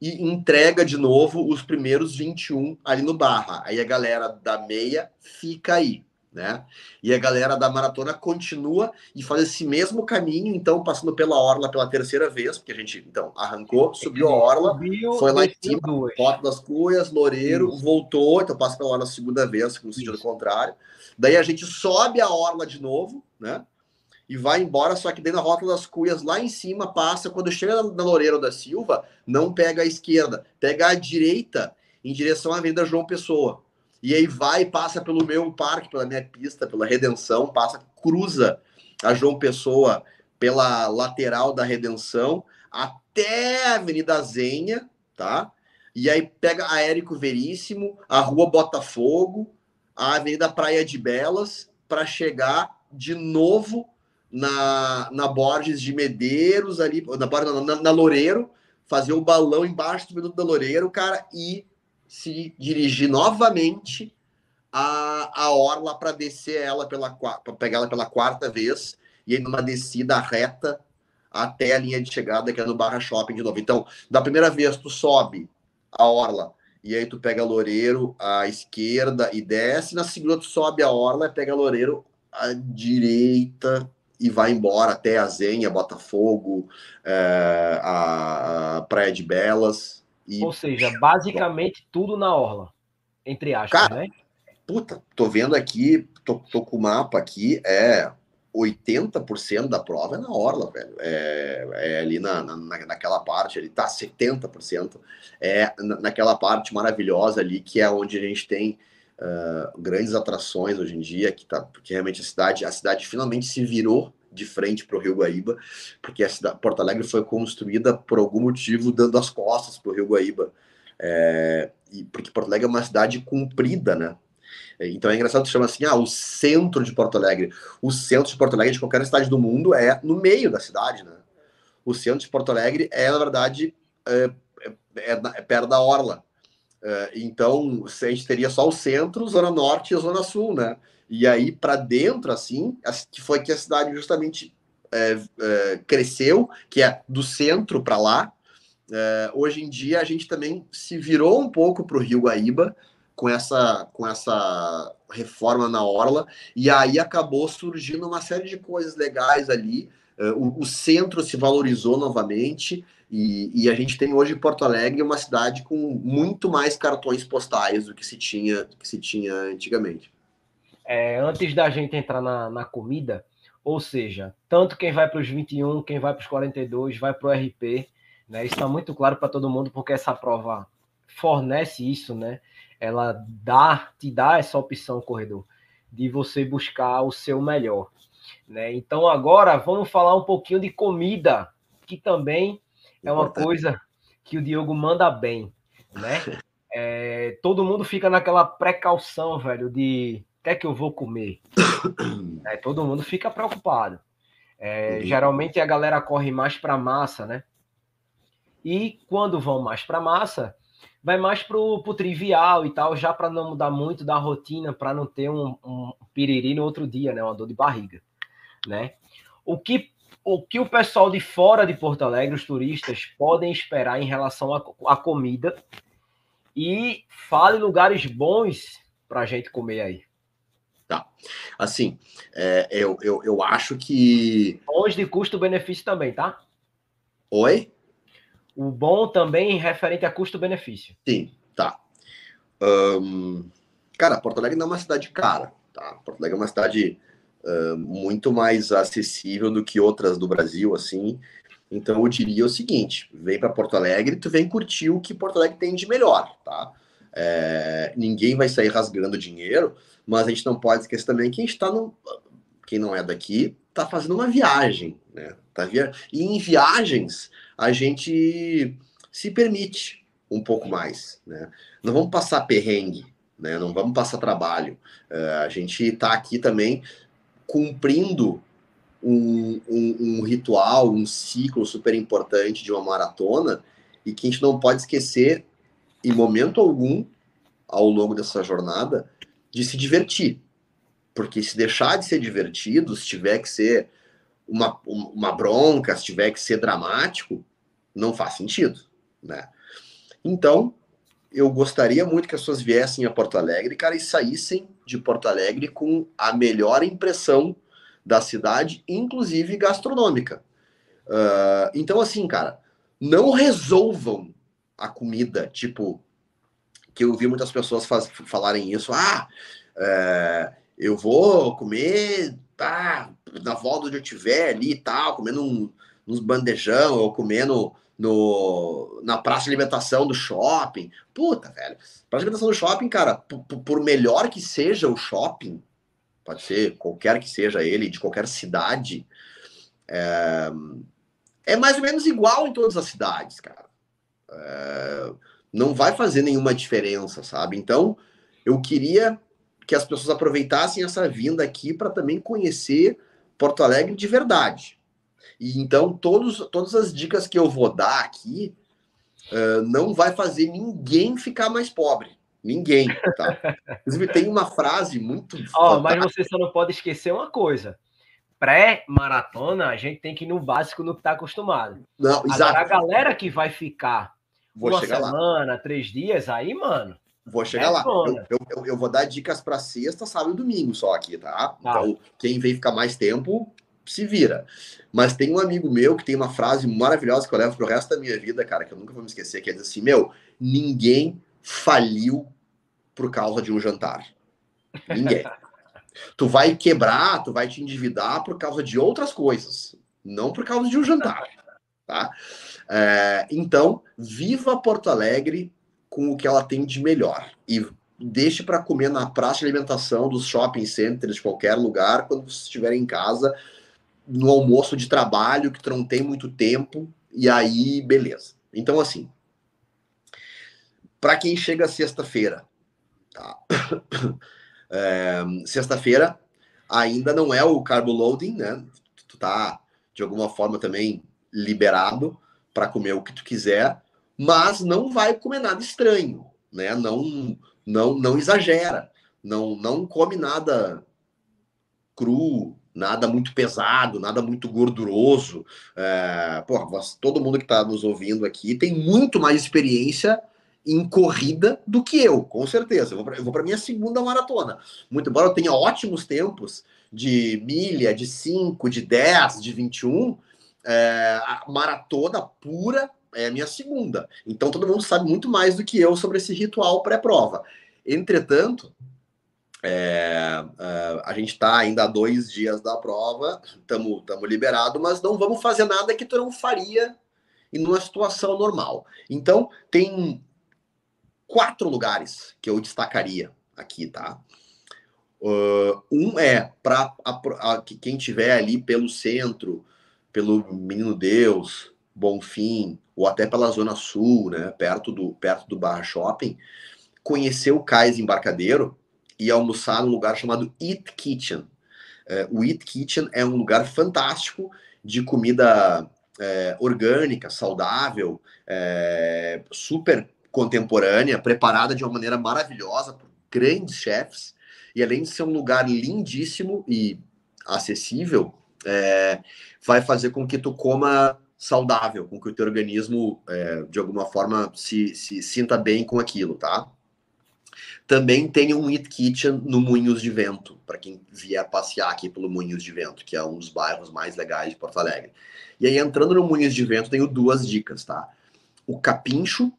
e entrega de novo os primeiros 21 ali no Barra. Aí a galera da meia fica aí, né? E a galera da maratona continua e faz esse mesmo caminho, então passando pela orla pela terceira vez, porque a gente então arrancou, subiu a orla, subiu, foi lá em cima, Porta das Cuias, Loureiro, Isso. voltou, então passa pela orla a segunda vez, no sentido contrário. Daí a gente sobe a orla de novo, né? e vai embora, só que dentro da Rota das Cuias, lá em cima, passa, quando chega na Loureiro da Silva, não pega a esquerda, pega a direita em direção à Avenida João Pessoa. E aí vai, passa pelo meu parque, pela minha pista, pela Redenção, passa, cruza a João Pessoa pela lateral da Redenção até a Avenida Zenha, tá? E aí pega a Érico Veríssimo, a Rua Botafogo, a Avenida Praia de Belas, para chegar de novo na, na Borges de Medeiros, ali, na, na, na Loureiro, fazer o balão embaixo do minuto da Loureiro, cara, e se dirigir novamente a, a Orla para descer ela pela para pegar ela pela quarta vez e aí numa descida reta até a linha de chegada que é no Barra Shopping de novo. Então, da primeira vez tu sobe a Orla e aí tu pega Loureiro à esquerda e desce, na segunda tu sobe a Orla e pega Loureiro à direita e vai embora até a Zenha, Botafogo, é, a, a, Praia de Belas. E... Ou seja, basicamente tudo na orla, entre aspas, Cara, né? Puta, tô vendo aqui, tô, tô com o mapa aqui, é 80% da prova é na orla, velho. É, é ali na, na, naquela parte ali, tá 70%. É naquela parte maravilhosa ali, que é onde a gente tem uh, grandes atrações hoje em dia, que tá, porque realmente a cidade, a cidade finalmente se virou de frente para o Rio Guaíba, porque a cidade, Porto Alegre foi construída por algum motivo dando as costas para o Rio Guaíba, é, e porque Porto Alegre é uma cidade comprida, né? Então é engraçado que chama assim, ah, o centro de Porto Alegre. O centro de Porto Alegre de qualquer cidade do mundo é no meio da cidade, né? O centro de Porto Alegre é, na verdade, é, é, é, é perto da orla. É, então, a gente teria só o centro, zona norte e zona sul, né? E aí, para dentro, assim, que foi que a cidade justamente é, é, cresceu, que é do centro para lá. É, hoje em dia, a gente também se virou um pouco para o Rio Guaíba, com essa, com essa reforma na Orla, e aí acabou surgindo uma série de coisas legais ali. É, o, o centro se valorizou novamente, e, e, a gente tem hoje Porto Alegre uma cidade com muito mais cartões postais do que se tinha, que se tinha antigamente. É, antes da gente entrar na, na comida, ou seja, tanto quem vai para os 21, quem vai para os 42, vai para o RP, né? Isso está muito claro para todo mundo, porque essa prova fornece isso, né? Ela dá, te dá essa opção, corredor, de você buscar o seu melhor. Né? Então agora vamos falar um pouquinho de comida, que também é uma coisa que o Diogo manda bem, né? É, todo mundo fica naquela precaução, velho, de que é que eu vou comer. É, todo mundo fica preocupado. É, uhum. Geralmente a galera corre mais para massa, né? E quando vão mais para massa, vai mais pro, pro trivial e tal, já para não mudar muito da rotina, para não ter um, um piriri no outro dia, né? Uma dor de barriga, né? O que o que o pessoal de fora de Porto Alegre, os turistas, podem esperar em relação à comida e fale lugares bons para a gente comer aí. Tá. Assim, é, eu, eu, eu acho que. Bons de custo-benefício também, tá? Oi? O bom também referente a custo-benefício. Sim, tá. Cara, Porto Alegre não é uma cidade cara, tá? Porto Alegre é uma cidade uh, muito mais acessível do que outras do Brasil, assim. Então eu diria o seguinte: vem para Porto Alegre, tu vem curtir o que Porto Alegre tem de melhor, tá? É, ninguém vai sair rasgando dinheiro, mas a gente não pode esquecer também que a gente está no. Quem não é daqui está fazendo uma viagem, né? Tá via... E em viagens a gente se permite um pouco mais, né? Não vamos passar perrengue, né? Não vamos passar trabalho. Uh, a gente está aqui também cumprindo um, um, um, ritual, um ciclo super importante de uma maratona e que a gente não pode esquecer em momento algum ao longo dessa jornada de se divertir. Porque se deixar de ser divertido, se tiver que ser uma, uma bronca, se tiver que ser dramático, não faz sentido, né? Então, eu gostaria muito que as pessoas viessem a Porto Alegre, cara, e saíssem de Porto Alegre com a melhor impressão da cidade, inclusive gastronômica. Uh, então, assim, cara, não resolvam a comida, tipo, que eu vi muitas pessoas faz, falarem isso, ah, é, eu vou comer tá, na volta onde eu estiver ali e tal, comendo um, uns bandejão, ou comendo no, na praça de alimentação do shopping. Puta, velho. Praça de alimentação do shopping, cara, por, por melhor que seja o shopping, pode ser qualquer que seja ele, de qualquer cidade, é, é mais ou menos igual em todas as cidades, cara. É, não vai fazer nenhuma diferença, sabe? Então, eu queria que as pessoas aproveitassem essa vinda aqui para também conhecer Porto Alegre de verdade. E então, todos, todas as dicas que eu vou dar aqui uh, não vai fazer ninguém ficar mais pobre. Ninguém, tá? Inclusive, tem uma frase muito. Oh, mas você só não pode esquecer uma coisa. Pré-maratona, a gente tem que ir no básico no que está acostumado. Não, Agora, exato. a galera que vai ficar Vou uma chegar semana, lá. três dias, aí, mano. Vou chegar É lá. Eu, eu, eu vou dar dicas para sexta, sábado e domingo só aqui, tá? Tá. Então, quem vem ficar mais tempo, se vira. Mas tem um amigo meu que tem uma frase maravilhosa que eu levo pro resto da minha vida, cara, que eu nunca vou me esquecer, que é dizer assim, meu, ninguém faliu por causa de um jantar. Ninguém. tu vai quebrar, tu vai te endividar por causa de outras coisas, não por causa de um jantar, tá? É, então, viva Porto Alegre com o que ela tem de melhor e deixe para comer na praça de alimentação dos shopping centers de qualquer lugar quando você estiver em casa no almoço de trabalho que tu não tem muito tempo e aí beleza. Então assim, para quem chega sexta-feira, tá? É, sexta-feira ainda não é o carbo loading, né? Tu tá de alguma forma também liberado para comer o que tu quiser, mas não vai comer nada estranho, né? Não não não exagera, não não come nada cru, nada muito pesado, nada muito gorduroso. É, porra, todo mundo que está nos ouvindo aqui tem muito mais experiência em corrida do que eu, com certeza. Eu vou para minha segunda maratona. Muito embora eu tenha ótimos tempos de milha, de 5, de 10, de 21, é, a maratona pura é a minha segunda. Então todo mundo sabe muito mais do que eu sobre esse ritual pré-prova. Entretanto, é, é, a gente está ainda a dois dias da prova, estamos liberado, mas não vamos fazer nada que tu não faria em uma situação normal. Então, tem quatro lugares que eu destacaria aqui, tá? Uh, um é para quem tiver ali pelo centro, pelo Menino Deus, Bonfim, ou até pela Zona Sul, né, perto do, perto do Barra Shopping, conhecer o Cais Embarcadeiro e almoçar num lugar chamado Eat Kitchen. É, o Eat Kitchen é um lugar fantástico de comida é, orgânica, saudável, é, super contemporânea, preparada de uma maneira maravilhosa por grandes chefs. E além de ser um lugar lindíssimo e acessível, é, vai fazer com que tu coma saudável, com que o teu organismo, é, de alguma forma, se, se sinta bem com aquilo, tá? Também tem um Eat Kitchen no Moinhos de Vento, para quem vier passear aqui pelo Moinhos de Vento, que é um dos bairros mais legais de Porto Alegre. E aí, entrando no Moinhos de Vento, tenho duas dicas, tá? O Capincho,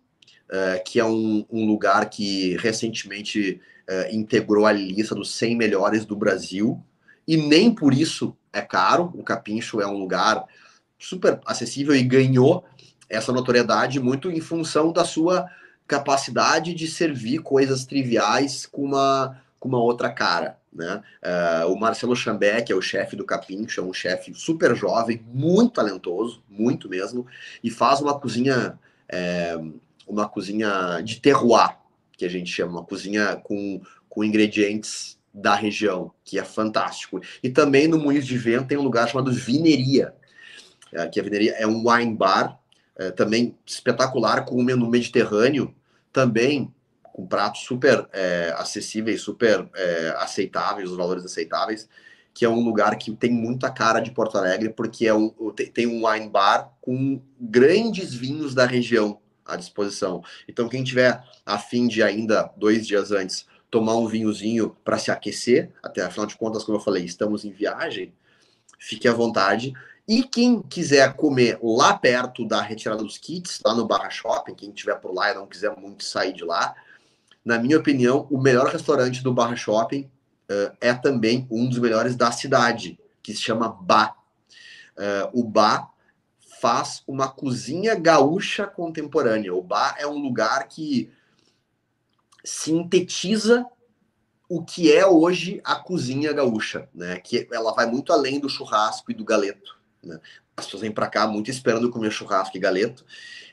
uh, que é um, um, lugar que recentemente uh, integrou a lista dos 100 melhores do Brasil, e nem por isso é caro. O Capincho é um lugar super acessível e ganhou essa notoriedade muito em função da sua capacidade de servir coisas triviais com uma, com uma outra cara. Né? Uh, o Marcelo Chambé, que é o chefe do Capincho, é um chefe super jovem, muito talentoso, muito mesmo, e faz uma cozinha, é, uma cozinha de terroir, que a gente chama, uma cozinha com, com ingredientes da região, que é fantástico. E também no Moinhos de Vento tem um lugar chamado Vineria, é, que a Vineria é um wine bar, é, também espetacular, com o menu mediterrâneo, também com pratos super é, acessíveis, super é, aceitáveis, os valores aceitáveis, que é um lugar que tem muita cara de Porto Alegre, porque é um, tem um wine bar com grandes vinhos da região à disposição. Então, quem tiver a fim de ainda dois dias antes tomar um vinhozinho para se aquecer, até afinal de contas, como eu falei, estamos em viagem, fique à vontade. E quem quiser comer lá perto da retirada dos kits, lá no Barra Shopping, quem estiver por lá e não quiser muito sair de lá, na minha opinião, o melhor restaurante do Barra Shopping uh, é também um dos melhores da cidade, que se chama Bá. Uh, o Bá faz uma cozinha gaúcha contemporânea. O Bá é um lugar que sintetiza o que é hoje a cozinha gaúcha, né? Que ela vai muito além do churrasco e do galeto. Né? As pessoas vêm para cá muito esperando comer churrasco e galeto,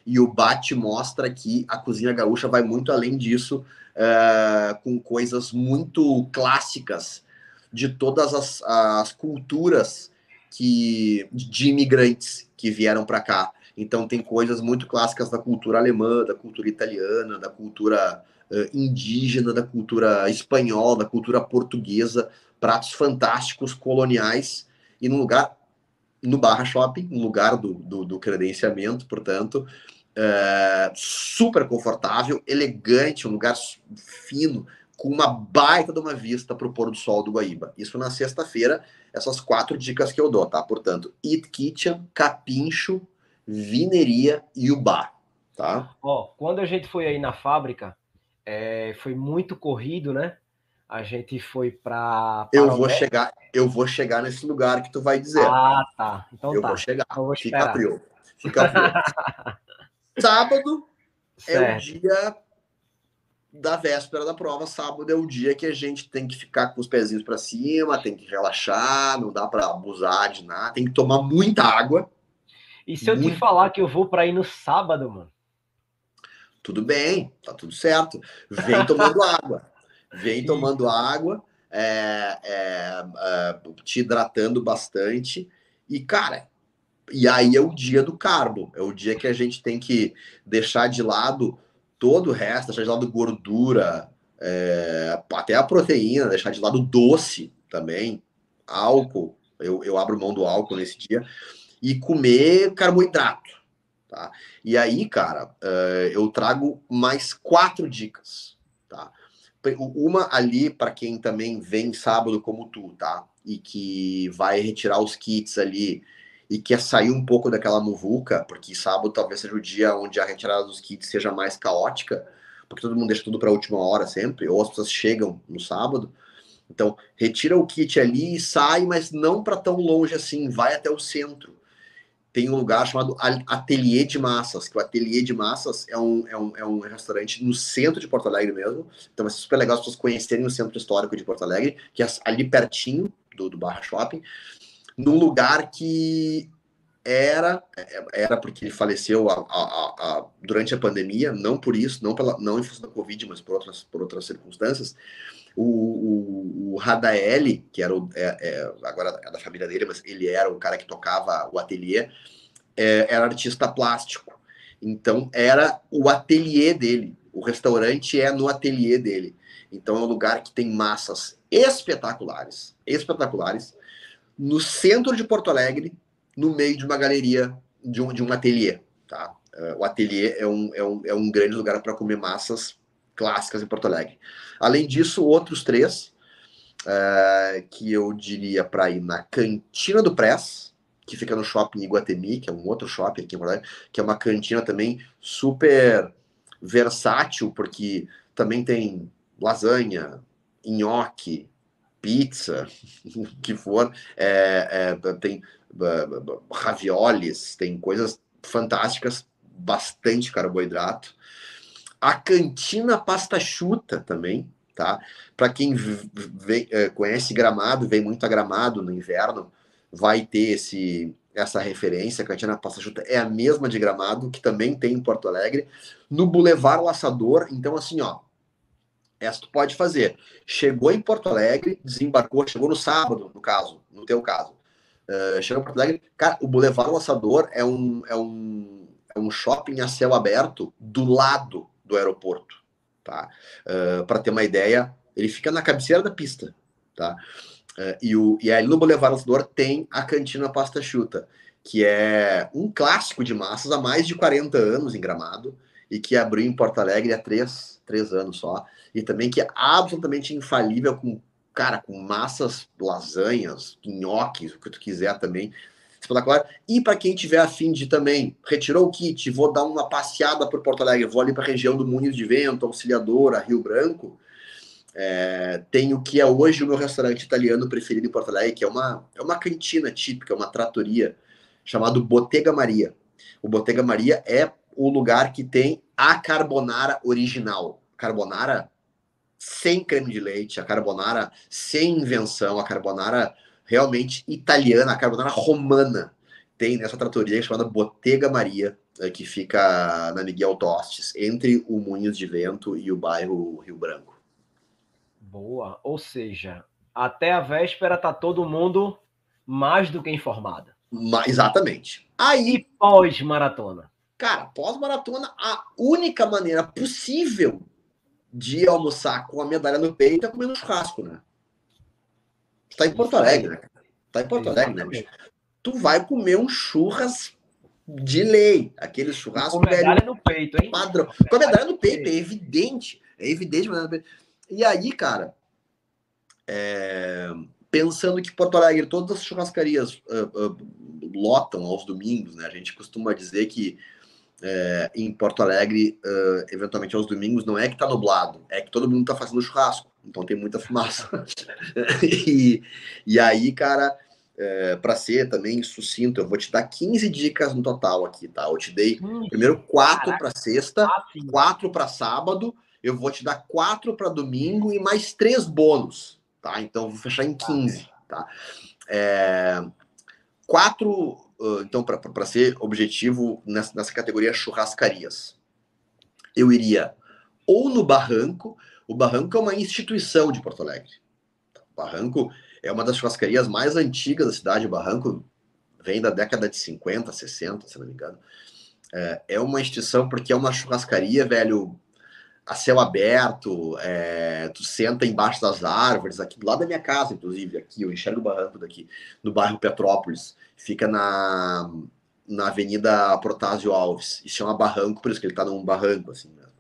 e o Bate mostra que a cozinha gaúcha vai muito além disso, uh, com coisas muito clássicas de todas as, as culturas que de imigrantes que vieram para cá. Então tem coisas muito clássicas da cultura alemã, da cultura italiana, da cultura uh, indígena, da cultura espanhola, da cultura portuguesa, pratos fantásticos coloniais e num lugar no Barra Shopping, no lugar do, do, do credenciamento, portanto, é, super confortável, elegante, um lugar fino, com uma baita de uma vista para o pôr do sol do Guaíba. Isso na sexta-feira, essas quatro dicas que eu dou, tá? Portanto, Eat Kitchen, Capincho, Vineria e o Bar, tá? Ó, quando a gente foi aí na fábrica, é, foi muito corrido, né? a gente foi para. Eu vou chegar, eu vou chegar nesse lugar que tu vai dizer. Ah, tá. Então eu tá. vou chegar. Então vou Fica frio. Fica frio. sábado certo. é o dia da véspera da prova. Sábado é o dia que a gente tem que ficar com os pezinhos para cima, tem que relaxar, não dá para abusar de nada, tem que tomar muita água. E se eu te falar que eu vou para ir no sábado, mano? Tudo bem, tá tudo certo. Vem tomando água vem tomando água, é, é, é, te hidratando bastante. E, cara, e aí é o dia do carbo, é o dia que a gente tem que deixar de lado todo o resto, deixar de lado gordura, é, até a proteína, deixar de lado doce também, álcool. Eu, eu abro mão do álcool nesse dia e comer carboidrato. Tá? E aí, cara, uh, eu trago mais quatro dicas. Tá? uma ali para quem também vem sábado como tu, tá? E que vai retirar os kits ali e quer sair um pouco daquela muvuca, porque sábado talvez seja o dia onde a retirada dos kits seja mais caótica, porque todo mundo deixa tudo para a última hora sempre, ou as pessoas chegam no sábado. Então, retira o kit ali e sai, mas não para tão longe assim, vai até o centro tem um lugar chamado Ateliê de Massas, que o Ateliê de Massas é um, é um, é um restaurante no centro de Porto Alegre mesmo. Então é super legal as pessoas conhecerem o centro histórico de Porto Alegre, que é ali pertinho do, do Barra Shopping, num lugar que era era porque ele faleceu a, a, a, durante a pandemia, não por isso, não pela não em função da Covid, mas por outras por outras circunstâncias o, o, o que era o, é, é, agora é da família dele, mas ele era o cara que tocava o ateliê, é, era artista plástico. Então era o ateliê dele. O restaurante é no ateliê dele. Então é um lugar que tem massas espetaculares, espetaculares, no centro de Porto Alegre, no meio de uma galeria de um, de um ateliê. Tá? Uh, o ateliê é um, é, um, é um grande lugar para comer massas clássicas em Porto Alegre. Além disso, outros três uh, que eu diria para ir na Cantina do Press, que fica no shopping Iguatemi, que é um outro shopping aqui em Porto Alegre, que é uma cantina também super versátil, porque também tem lasanha, nhoque, pizza, o que for, é, é, tem raviolis, tem coisas fantásticas, bastante carboidrato. A cantina pasta chuta também, tá? Para quem vem, é, conhece Gramado, vem muito a Gramado no inverno, vai ter esse essa referência. A cantina pasta chuta é a mesma de Gramado, que também tem em Porto Alegre, no Boulevard Laçador. Então, assim, ó, essa tu pode fazer. Chegou em Porto Alegre, desembarcou, chegou no sábado, no caso, no teu caso. Uh, chegou em Porto Alegre, cara, o Boulevard Laçador é um, é um, é um shopping a céu aberto do lado do aeroporto, tá? Uh, Para ter uma ideia, ele fica na cabeceira da pista, tá? Uh, e, o, e ali no Boulevard Laçador tem a Cantina Pasta Chuta, que é um clássico de massas há mais de 40 anos em Gramado e que abriu em Porto Alegre há três, três anos só e também que é absolutamente infalível com, cara, com massas, lasanhas, nhoques, o que tu quiser também. Espetacular. E para quem tiver afim de também, retirou o kit, vou dar uma passeada por Porto Alegre, vou ali para a região do Moinhos de Vento, Auxiliadora, Rio Branco, é, tem o que é hoje o meu restaurante italiano preferido em Porto Alegre, que é uma, é uma cantina típica, uma tratoria, chamado Bottega Maria. O Bottega Maria é o lugar que tem a carbonara original. Carbonara sem creme de leite, a carbonara sem invenção, a carbonara realmente italiana, a carbonara romana. Tem nessa tratoria chamada Bottega Maria, eh, que fica na Miguel Tostes, entre o Moinhos de Vento e o bairro Rio Branco. Boa, ou seja, até a véspera tá todo mundo mais do que informado. exatamente. Aí, pós-maratona. Cara, pós-maratona, a única maneira possível de almoçar com a medalha no peito é comendo churrasco, né? Tu tá em Porto Alegre, né? Tá em Porto Alegre, né? Bicho? Tu vai comer um churras de lei, aquele churrasco com medalha velho, no peito, hein? Padrão. Com a medalha no peito, é evidente, é evidente. E aí, cara, é... pensando que Porto Alegre, todas as churrascarias uh, uh, lotam aos domingos, né? A gente costuma dizer que é, em Porto Alegre, uh, eventualmente aos domingos, não é que tá nublado, é que todo mundo tá fazendo churrasco, então tem muita fumaça. e, e aí, cara, é, para ser também sucinto, eu vou te dar 15 dicas no total aqui, tá? Eu te dei hum, primeiro quatro para sexta, quatro para sábado, eu vou te dar quatro para domingo e mais três bônus, tá? Então vou fechar em 15, tá? É, quatro então, para ser objetivo nessa, nessa categoria churrascarias, eu iria ou no Barranco, o Barranco é uma instituição de Porto Alegre. O Barranco é uma das churrascarias mais antigas da cidade. O Barranco vem da década de 50, 60, se não me engano. É, é uma instituição porque é uma churrascaria, velho, a céu aberto, é, tu senta embaixo das árvores, aqui do lado da minha casa, inclusive, aqui, eu enxergo o barranco daqui, no bairro Petrópolis, fica na, na Avenida Protásio Alves, e chama barranco, por isso que ele tá num barranco, assim mesmo.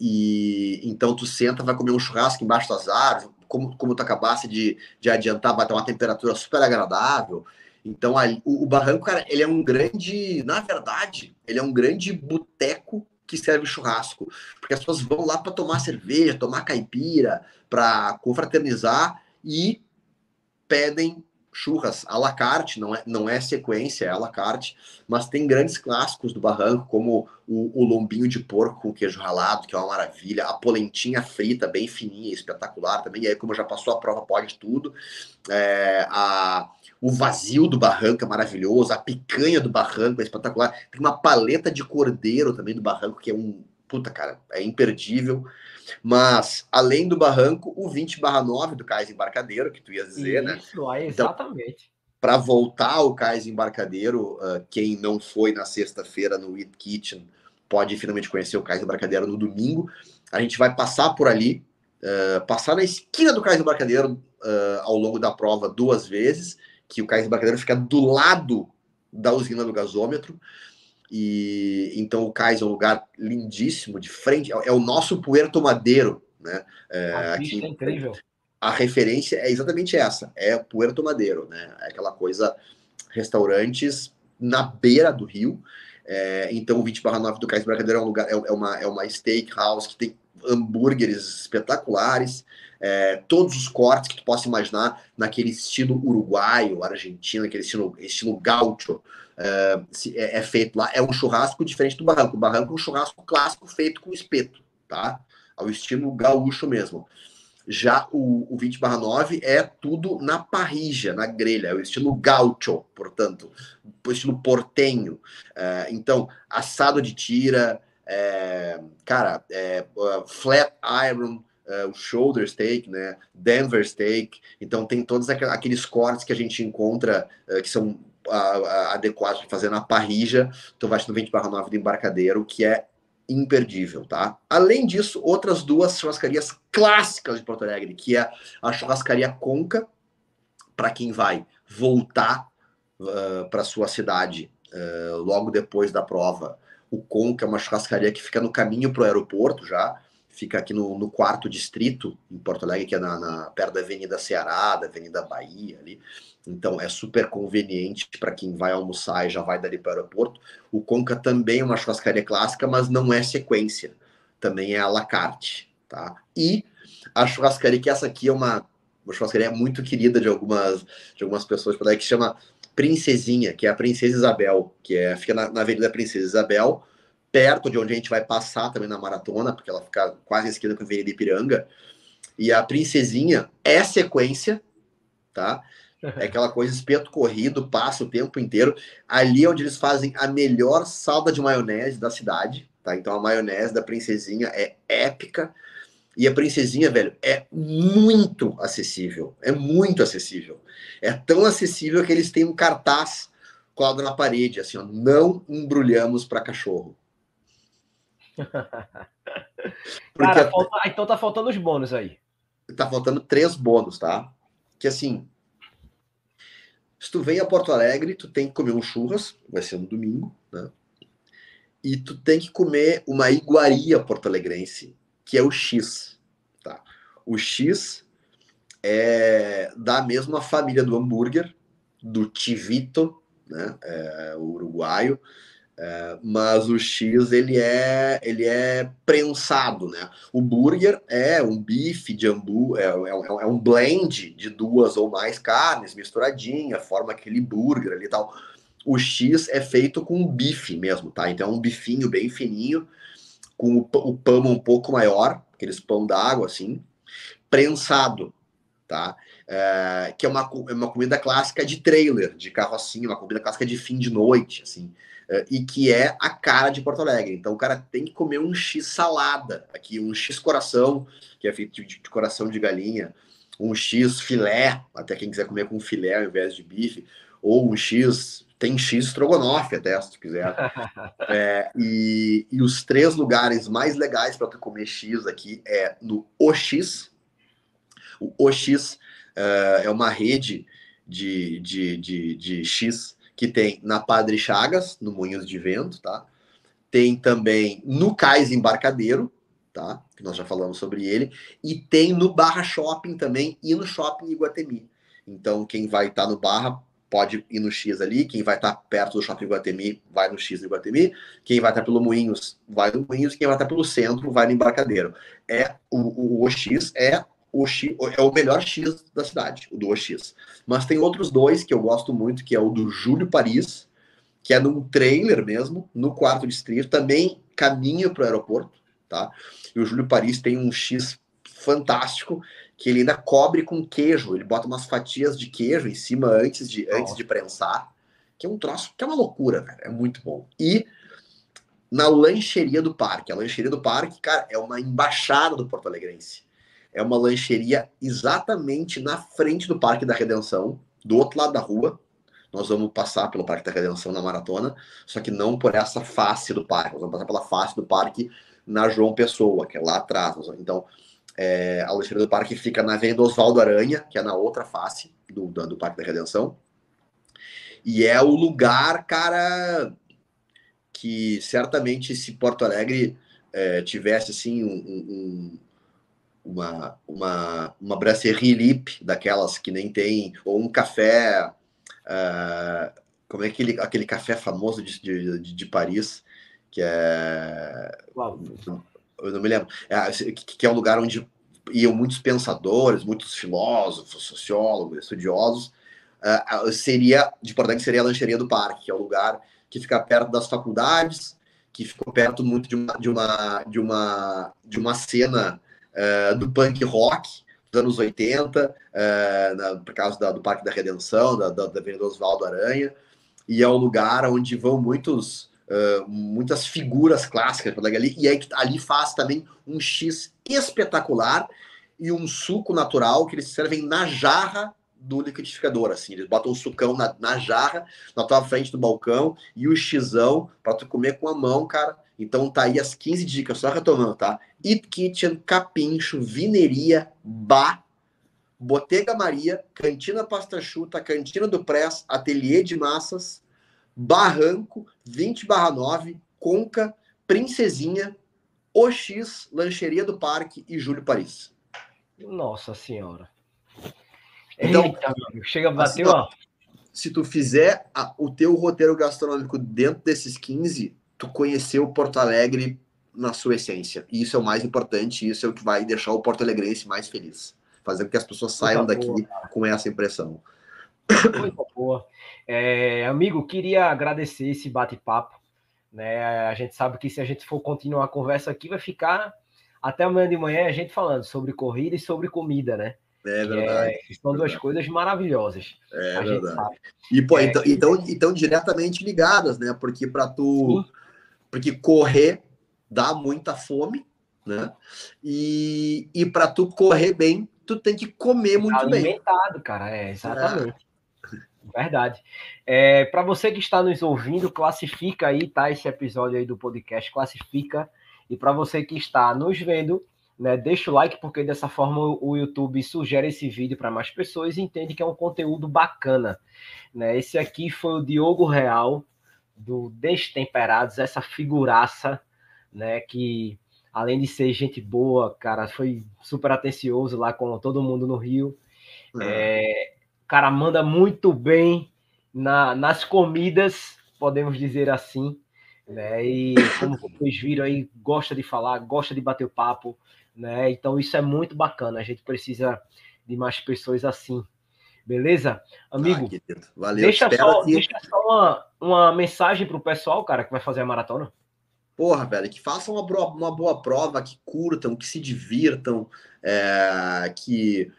E então tu senta, vai comer um churrasco embaixo das árvores, como, como tu acabasse de, de adiantar, vai ter uma temperatura super agradável, então, o, o, barranco, cara, ele é um grande, na verdade, ele é um grande boteco que serve churrasco, porque as pessoas vão lá para tomar cerveja, tomar caipira, para confraternizar e pedem churras à la carte, não é, não é sequência, é à la carte, mas tem grandes clássicos do barranco, como o, o lombinho de porco com queijo ralado, que é uma maravilha, a polentinha frita, bem fininha, espetacular também, e aí como já passou a prova, pode tudo, é, a, o vazio do barranco é maravilhoso, a picanha do barranco é espetacular, tem uma paleta de cordeiro também do barranco, que é um, puta cara, é imperdível, mas, além do barranco, o 20 barra 9 do Cais Embarcadeiro, que tu ia dizer, né? Isso, né? exatamente. Então, para voltar ao Cais Embarcadeiro, uh, quem não foi na sexta-feira no Eat Kitchen pode finalmente conhecer o Cais Embarcadeiro no domingo. A gente vai passar por ali, uh, passar na esquina do Cais Embarcadeiro uh, ao longo da prova duas vezes, que o Cais Embarcadeiro fica do lado da usina do gasômetro. E então o cais é um lugar lindíssimo, de frente, é, é o nosso Puerto Madeiro, né? É, a aqui, é incrível. A referência é exatamente essa, é Puerto Madeiro, né? É aquela coisa, restaurantes na beira do rio. É, então o 20 9 do Cais Embarcadero é um lugar, é, é uma, é uma steakhouse que tem hambúrgueres espetaculares, é, todos os cortes que tu possa imaginar naquele estilo uruguaio, argentino, aquele estilo, estilo gaúcho, é, é, é, feito lá. É um churrasco diferente do barranco. O barranco é um churrasco clássico feito com espeto, tá? Ao estilo gaúcho mesmo. Já o, o 20 barra 9 é tudo na parrija, na grelha, é o estilo gaucho, portanto, o estilo portenho. É, então, assado de tira, é, cara, é, uh, flat iron, uh, o shoulder steak, né, Denver steak. Então, tem todos aqueles cortes que a gente encontra que são adequados para fazer na parrija. Então, vai no 20 barra 9 do embarcadeiro, que é imperdível, tá? Além disso, outras duas churrascarias clássicas de Porto Alegre, que é a churrascaria Conca, para quem vai voltar uh, para sua cidade uh, logo depois da prova. O Conca é uma churrascaria que fica no caminho para o aeroporto já, fica aqui no, no, quarto distrito, em Porto Alegre, que é na, na, perto da Avenida Ceará, da Avenida Bahia ali. Então é super conveniente para quem vai almoçar e já vai dali para o aeroporto. O Conca também é uma churrascaria clássica, mas não é sequência. Também é à la carte, tá? E a churrascaria, que essa aqui é uma, uma churrascaria muito querida de algumas, de algumas pessoas que chama Princesinha, que é a Princesa Isabel, que é, fica na, na Avenida Princesa Isabel, perto de onde a gente vai passar também na maratona, porque ela fica quase esquina com a Avenida Ipiranga. E a Princesinha é sequência, tá? É aquela coisa, espeto corrido, passa o tempo inteiro. Ali é onde eles fazem a melhor salda de maionese da cidade, tá? Então a maionese da Princesinha é épica. E a Princesinha, velho, é muito acessível. É muito acessível. É tão acessível que eles têm um cartaz colado na parede, assim, ó, não embrulhamos para cachorro. Cara, falta... então tá faltando os bônus aí. Tá faltando três bônus, tá? Que assim, se tu vem a Porto Alegre, tu tem que comer um churras, vai ser no domingo, né? E tu tem que comer uma iguaria porto-alegrense, que é o X, tá? O X é da mesma família do hambúrguer, do Tivito, né? É, o uruguaio, é, mas o X ele é ele é prensado, né? O burger é um bife de ambu, é, é, é, um blend de duas ou mais carnes misturadinha, forma aquele burger ali e tal. O X é feito com bife mesmo, tá? Então é um bifinho bem fininho, com o, o pão um pouco maior, aqueles pão d'água assim, prensado, tá? É, que é uma, uma comida clássica de trailer, de carrocinha, uma comida clássica de fim de noite, assim uh, e que é a cara de Porto Alegre. Então o cara tem que comer um X salada aqui, um X coração, que é feito de, de coração de galinha, um X filé, até quem quiser comer com filé ao invés de bife, ou um X tem X estrogonofe até, se tu quiser. é, e, e, os três lugares mais legais para tu comer X aqui é no OX. O OX é uma rede de, de, de, de X que tem na Padre Chagas, no Moinhos de Vento, tá? Tem também no Cais Embarcadeiro, tá? Que nós já falamos sobre ele, e tem no Barra Shopping também e no Shopping Iguatemi. Então, quem vai estar tá no Barra pode ir no X ali, quem vai estar tá perto do Shopping Iguatemi vai no X do Iguatemi, quem vai estar tá pelo Moinhos vai no Moinhos, quem vai estar pelo centro vai no Embarcadeiro. É o, o, o X é o X, é o melhor X da cidade, o do OX. Mas tem outros dois que eu gosto muito, que é o do Júlio Paris, que é num trailer mesmo, no quarto distrito, também caminho para o aeroporto, tá? E o Júlio Paris tem um X fantástico que ele ainda cobre com queijo, ele bota umas fatias de queijo em cima antes de, antes de prensar, que é um troço, que é uma loucura, velho, é muito bom. E na lancheria do parque, a lancheria do parque, cara, é uma embaixada do Porto Alegrense é uma lancheria exatamente na frente do Parque da Redenção, do outro lado da rua. Nós vamos passar pelo Parque da Redenção na maratona, só que não por essa face do parque. Nós vamos passar pela face do parque na João Pessoa, que é lá atrás. Então, é, a lancheria do parque fica na Avenida Oswaldo Aranha, que é na outra face do, do, do Parque da Redenção. E é o lugar, cara, que certamente se Porto Alegre é, tivesse assim um, um, uma, uma, uma brasserie lip daquelas que nem tem, ou um café, uh, como é aquele, aquele café famoso de, de, de Paris, que é. Uau. Eu não me lembro. É, que é um lugar onde iam muitos pensadores, muitos filósofos, sociólogos, estudiosos. Uh, seria, de Porto Alegre, seria a Lancheria do Parque, que é o um lugar que fica perto das faculdades, que ficou perto muito de uma, de uma, de uma, de uma cena uh, do punk rock dos anos 80, uh, eh, na, por causa da, do Parque da Redenção, da, da, da Avenida Oswaldo Aranha, e é um lugar onde vão muitos, uh, muitas figuras clássicas ali, e aí ali faz também um X espetacular e um suco natural que eles servem na jarra do liquidificador, assim, eles botam o sucão na, na jarra, na tua frente do balcão, e o xizão para tu comer com a mão, cara. Então tá aí as 15 dicas, só retomando, tá? It Kitchen, Capincho, Vineria, Bar, Botega Maria, Cantina Pasta Chuta, Cantina do Press, Ateliê de Massas, Barranco, 20 barra 9, Conca, Princesinha, OX, Lancheria do Parque e Júlio Paris. Nossa Senhora. Então, Eita, chega a bater, assim, ó. Se tu fizer a, o teu roteiro gastronômico dentro desses 15, tu conheceu Porto Alegre na sua essência. E isso é o mais importante, isso é o que vai deixar o Porto Alegrense mais feliz. Fazer com que as pessoas saiam Coisa daqui boa, com essa impressão. Coisa boa. É, amigo, queria agradecer esse bate-papo. Né? A gente sabe que se a gente for continuar a conversa aqui, vai ficar até amanhã de manhã a gente falando sobre corrida e sobre comida, né? É verdade. É, são duas coisas maravilhosas. É verdade. E, pô, é, então, então, então, diretamente ligadas, né? Porque para tu. Sim. Porque correr dá muita fome, né? E, e para tu correr bem, tu tem que comer muito Alimentado, bem. Alimentado, cara, é, exatamente. É. Verdade. É, para você que está nos ouvindo, classifica aí, tá? Esse episódio aí do podcast, classifica. E para você que está nos vendo, né, deixa o like, porque dessa forma o YouTube sugere esse vídeo para mais pessoas e entende que é um conteúdo bacana. Né? Esse aqui foi o Diogo Real, do Destemperados, essa figuraça, né, que além de ser gente boa, cara, foi super atencioso lá com todo mundo no Rio. Uhum. É, cara, manda muito bem na, nas comidas, podemos dizer assim. Né? E como vocês viram aí, gosta de falar, gosta de bater o papo, né? Então isso é muito bacana. A gente precisa de mais pessoas assim. Beleza? Amigo, ah, Valeu. deixa só, que... deixa só uma, uma mensagem para o pessoal, cara, que vai fazer a maratona. Porra, velho, que façam uma, uma boa prova, que curtam, que se divirtam, é, que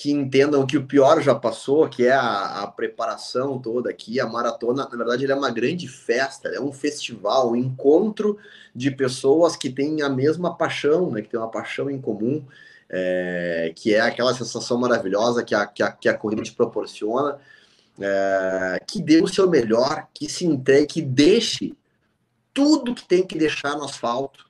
que entendam que o pior já passou, que é a, a, preparação toda aqui, a maratona, na verdade, é uma grande festa, é um festival, um encontro de pessoas que têm a mesma paixão, né, que têm uma paixão em comum, é, que é aquela sensação maravilhosa que a, que a, que a corrida te proporciona, é, que dê o seu melhor, que se entregue, que deixe tudo que tem que deixar no asfalto,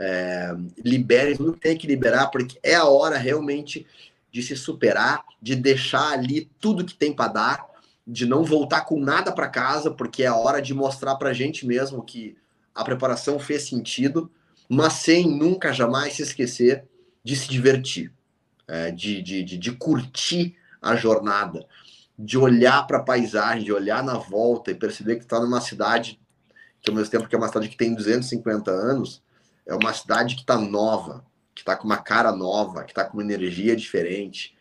é, libere tudo que tem que liberar, porque é a hora realmente de se superar, de deixar ali tudo que tem para dar, de não voltar com nada para casa, porque é a hora de mostrar para a gente mesmo que a preparação fez sentido, mas sem nunca jamais se esquecer de se divertir, é, de, de, de, de curtir a jornada, de olhar para a paisagem, de olhar na volta e perceber que está numa cidade que ao mesmo tempo que é uma cidade que tem 250 anos, é uma cidade que está nova, que está com uma cara nova, que está com uma energia diferente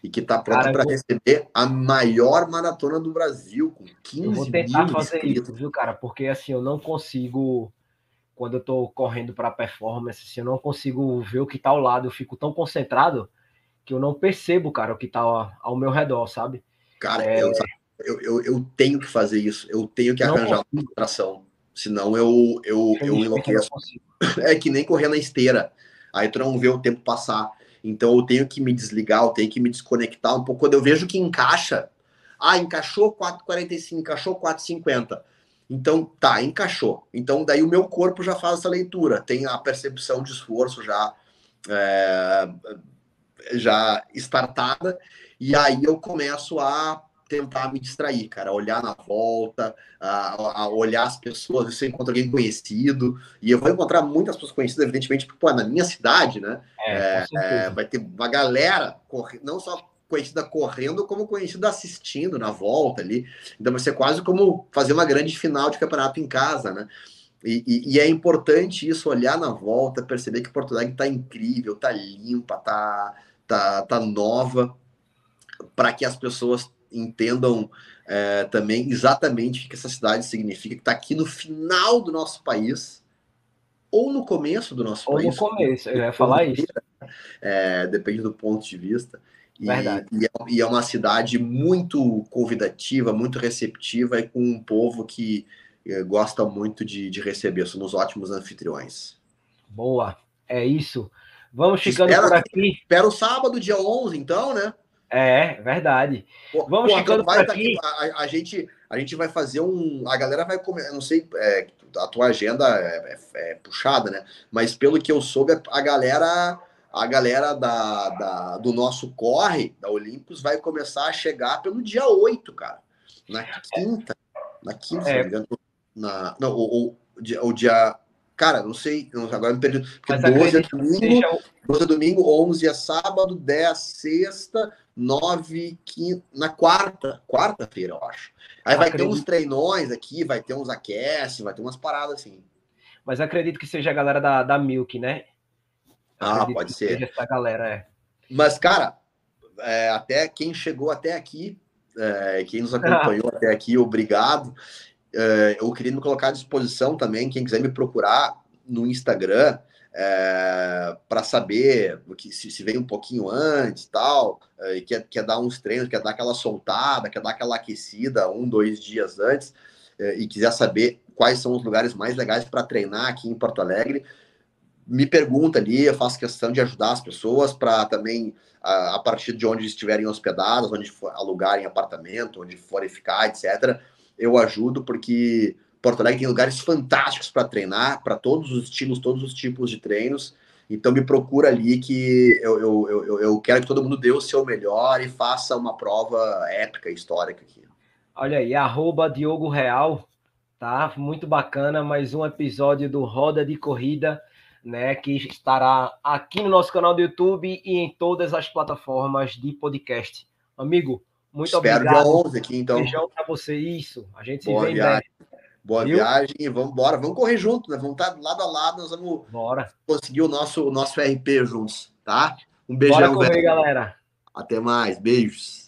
e que está pronta para vou... receber a maior maratona do Brasil, com 15 Eu vou tentar fazer inscritos. isso, viu, cara? Porque assim, eu não consigo, quando eu estou correndo para performance, assim, eu não consigo ver o que está ao lado, eu fico tão concentrado que eu não percebo, cara, o que está ao, meu redor, sabe? Cara, é... eu, eu, eu, tenho que fazer isso, eu tenho que arranjar uma distração, senão eu, eu, eu enlouqueço. É que nem correr na esteira aí tu não vê o tempo passar. Então eu tenho que me desligar, eu tenho que me desconectar um pouco. Quando eu vejo que encaixa, ah, encaixou 4,45, encaixou 4,50. Então, tá, encaixou. Então, daí o meu corpo já faz essa leitura, tem a percepção de esforço já, é, já startada, e aí eu começo a tentar me distrair, cara, olhar na volta, a, a olhar as pessoas, se eu encontro alguém conhecido, e eu vou encontrar muitas pessoas conhecidas, evidentemente, porque, pô, na minha cidade, né, é, é, vai ter uma galera, não só conhecida correndo, como conhecida assistindo na volta ali, então vai ser quase como fazer uma grande final de campeonato em casa, né, e, e, e, é importante isso, olhar na volta, perceber que Porto Alegre está incrível, está limpa, está tá, tá nova, para que as pessoas entendam é, também exatamente o que essa cidade significa, que está aqui no final do nosso país, ou no começo do nosso ou país. Ou no começo, eu ia falar isso. É, depende do ponto de vista. E. E é, e é uma cidade muito convidativa, muito receptiva e com um povo que eh, gosta muito de, de receber. Somos ótimos anfitriões. Boa, é isso. Vamos ficando espero, por aqui. Espero sábado, dia 11, então, né? É, verdade. Vamos pô, ficando por aqui. A, a, gente, a gente vai fazer um. A galera vai comer. Não sei, é, a tua agenda é, é, é, puxada, né? Mas pelo que eu soube, a galera. A galera da, da, do nosso corre, da Olympus, vai começar a chegar pelo dia 8, cara. Na quinta. Na quinta, é. se não me engano. Na, não, o, o, o dia Cara, não sei, agora me perdi. Porque 12 é domingo, seja... 12 é domingo, 11 é sábado, 10 sexta, 9 quinta, na quarta, quarta-feira, eu acho. Aí vai acredito. ter uns treinões aqui, vai ter uns aquece, vai ter umas paradas assim. Mas acredito que seja a galera da, da Milk, né? Ah, pode ser. essa galera, é. Mas, cara, é, até quem chegou até aqui, é, quem nos acompanhou até aqui, obrigado. É, eu queria me colocar à disposição também, quem quiser me procurar no Instagram, é, para saber que, se, se vem um pouquinho antes tal, é, e quer, quer dar uns treinos, quer dar aquela soltada, quer dar aquela aquecida um, dois dias antes, é, e quiser saber quais são os lugares mais legais para treinar aqui em Porto Alegre, me pergunta ali, eu faço questão de ajudar as pessoas para também, a, a, partir de onde estiverem hospedadas, onde for, alugarem apartamento, onde forem ficar, etc., eu ajudo, porque Porto Alegre tem lugares fantásticos para treinar, para todos os estilos, todos os tipos de treinos. Então me procura ali que eu, eu, eu, eu quero que todo mundo dê o seu melhor e faça uma prova épica, histórica aqui. Olha aí, arroba Diogo Real, tá? Muito bacana, mais um episódio do Roda de Corrida, né? Que estará aqui no nosso canal do YouTube e em todas as plataformas de podcast. Amigo, muito Espero obrigado. Espero dia 11 aqui, então. Beijão para você, isso. A gente Boa se vê viagem. Boa Viu? viagem e vamos embora. Vamos correr junto, né? Vamos estar lado a lado, nós vamos Bora. conseguir o nosso, o nosso RP juntos, tá? Um beijão, Bora correr, velho. galera. Até mais. Beijos.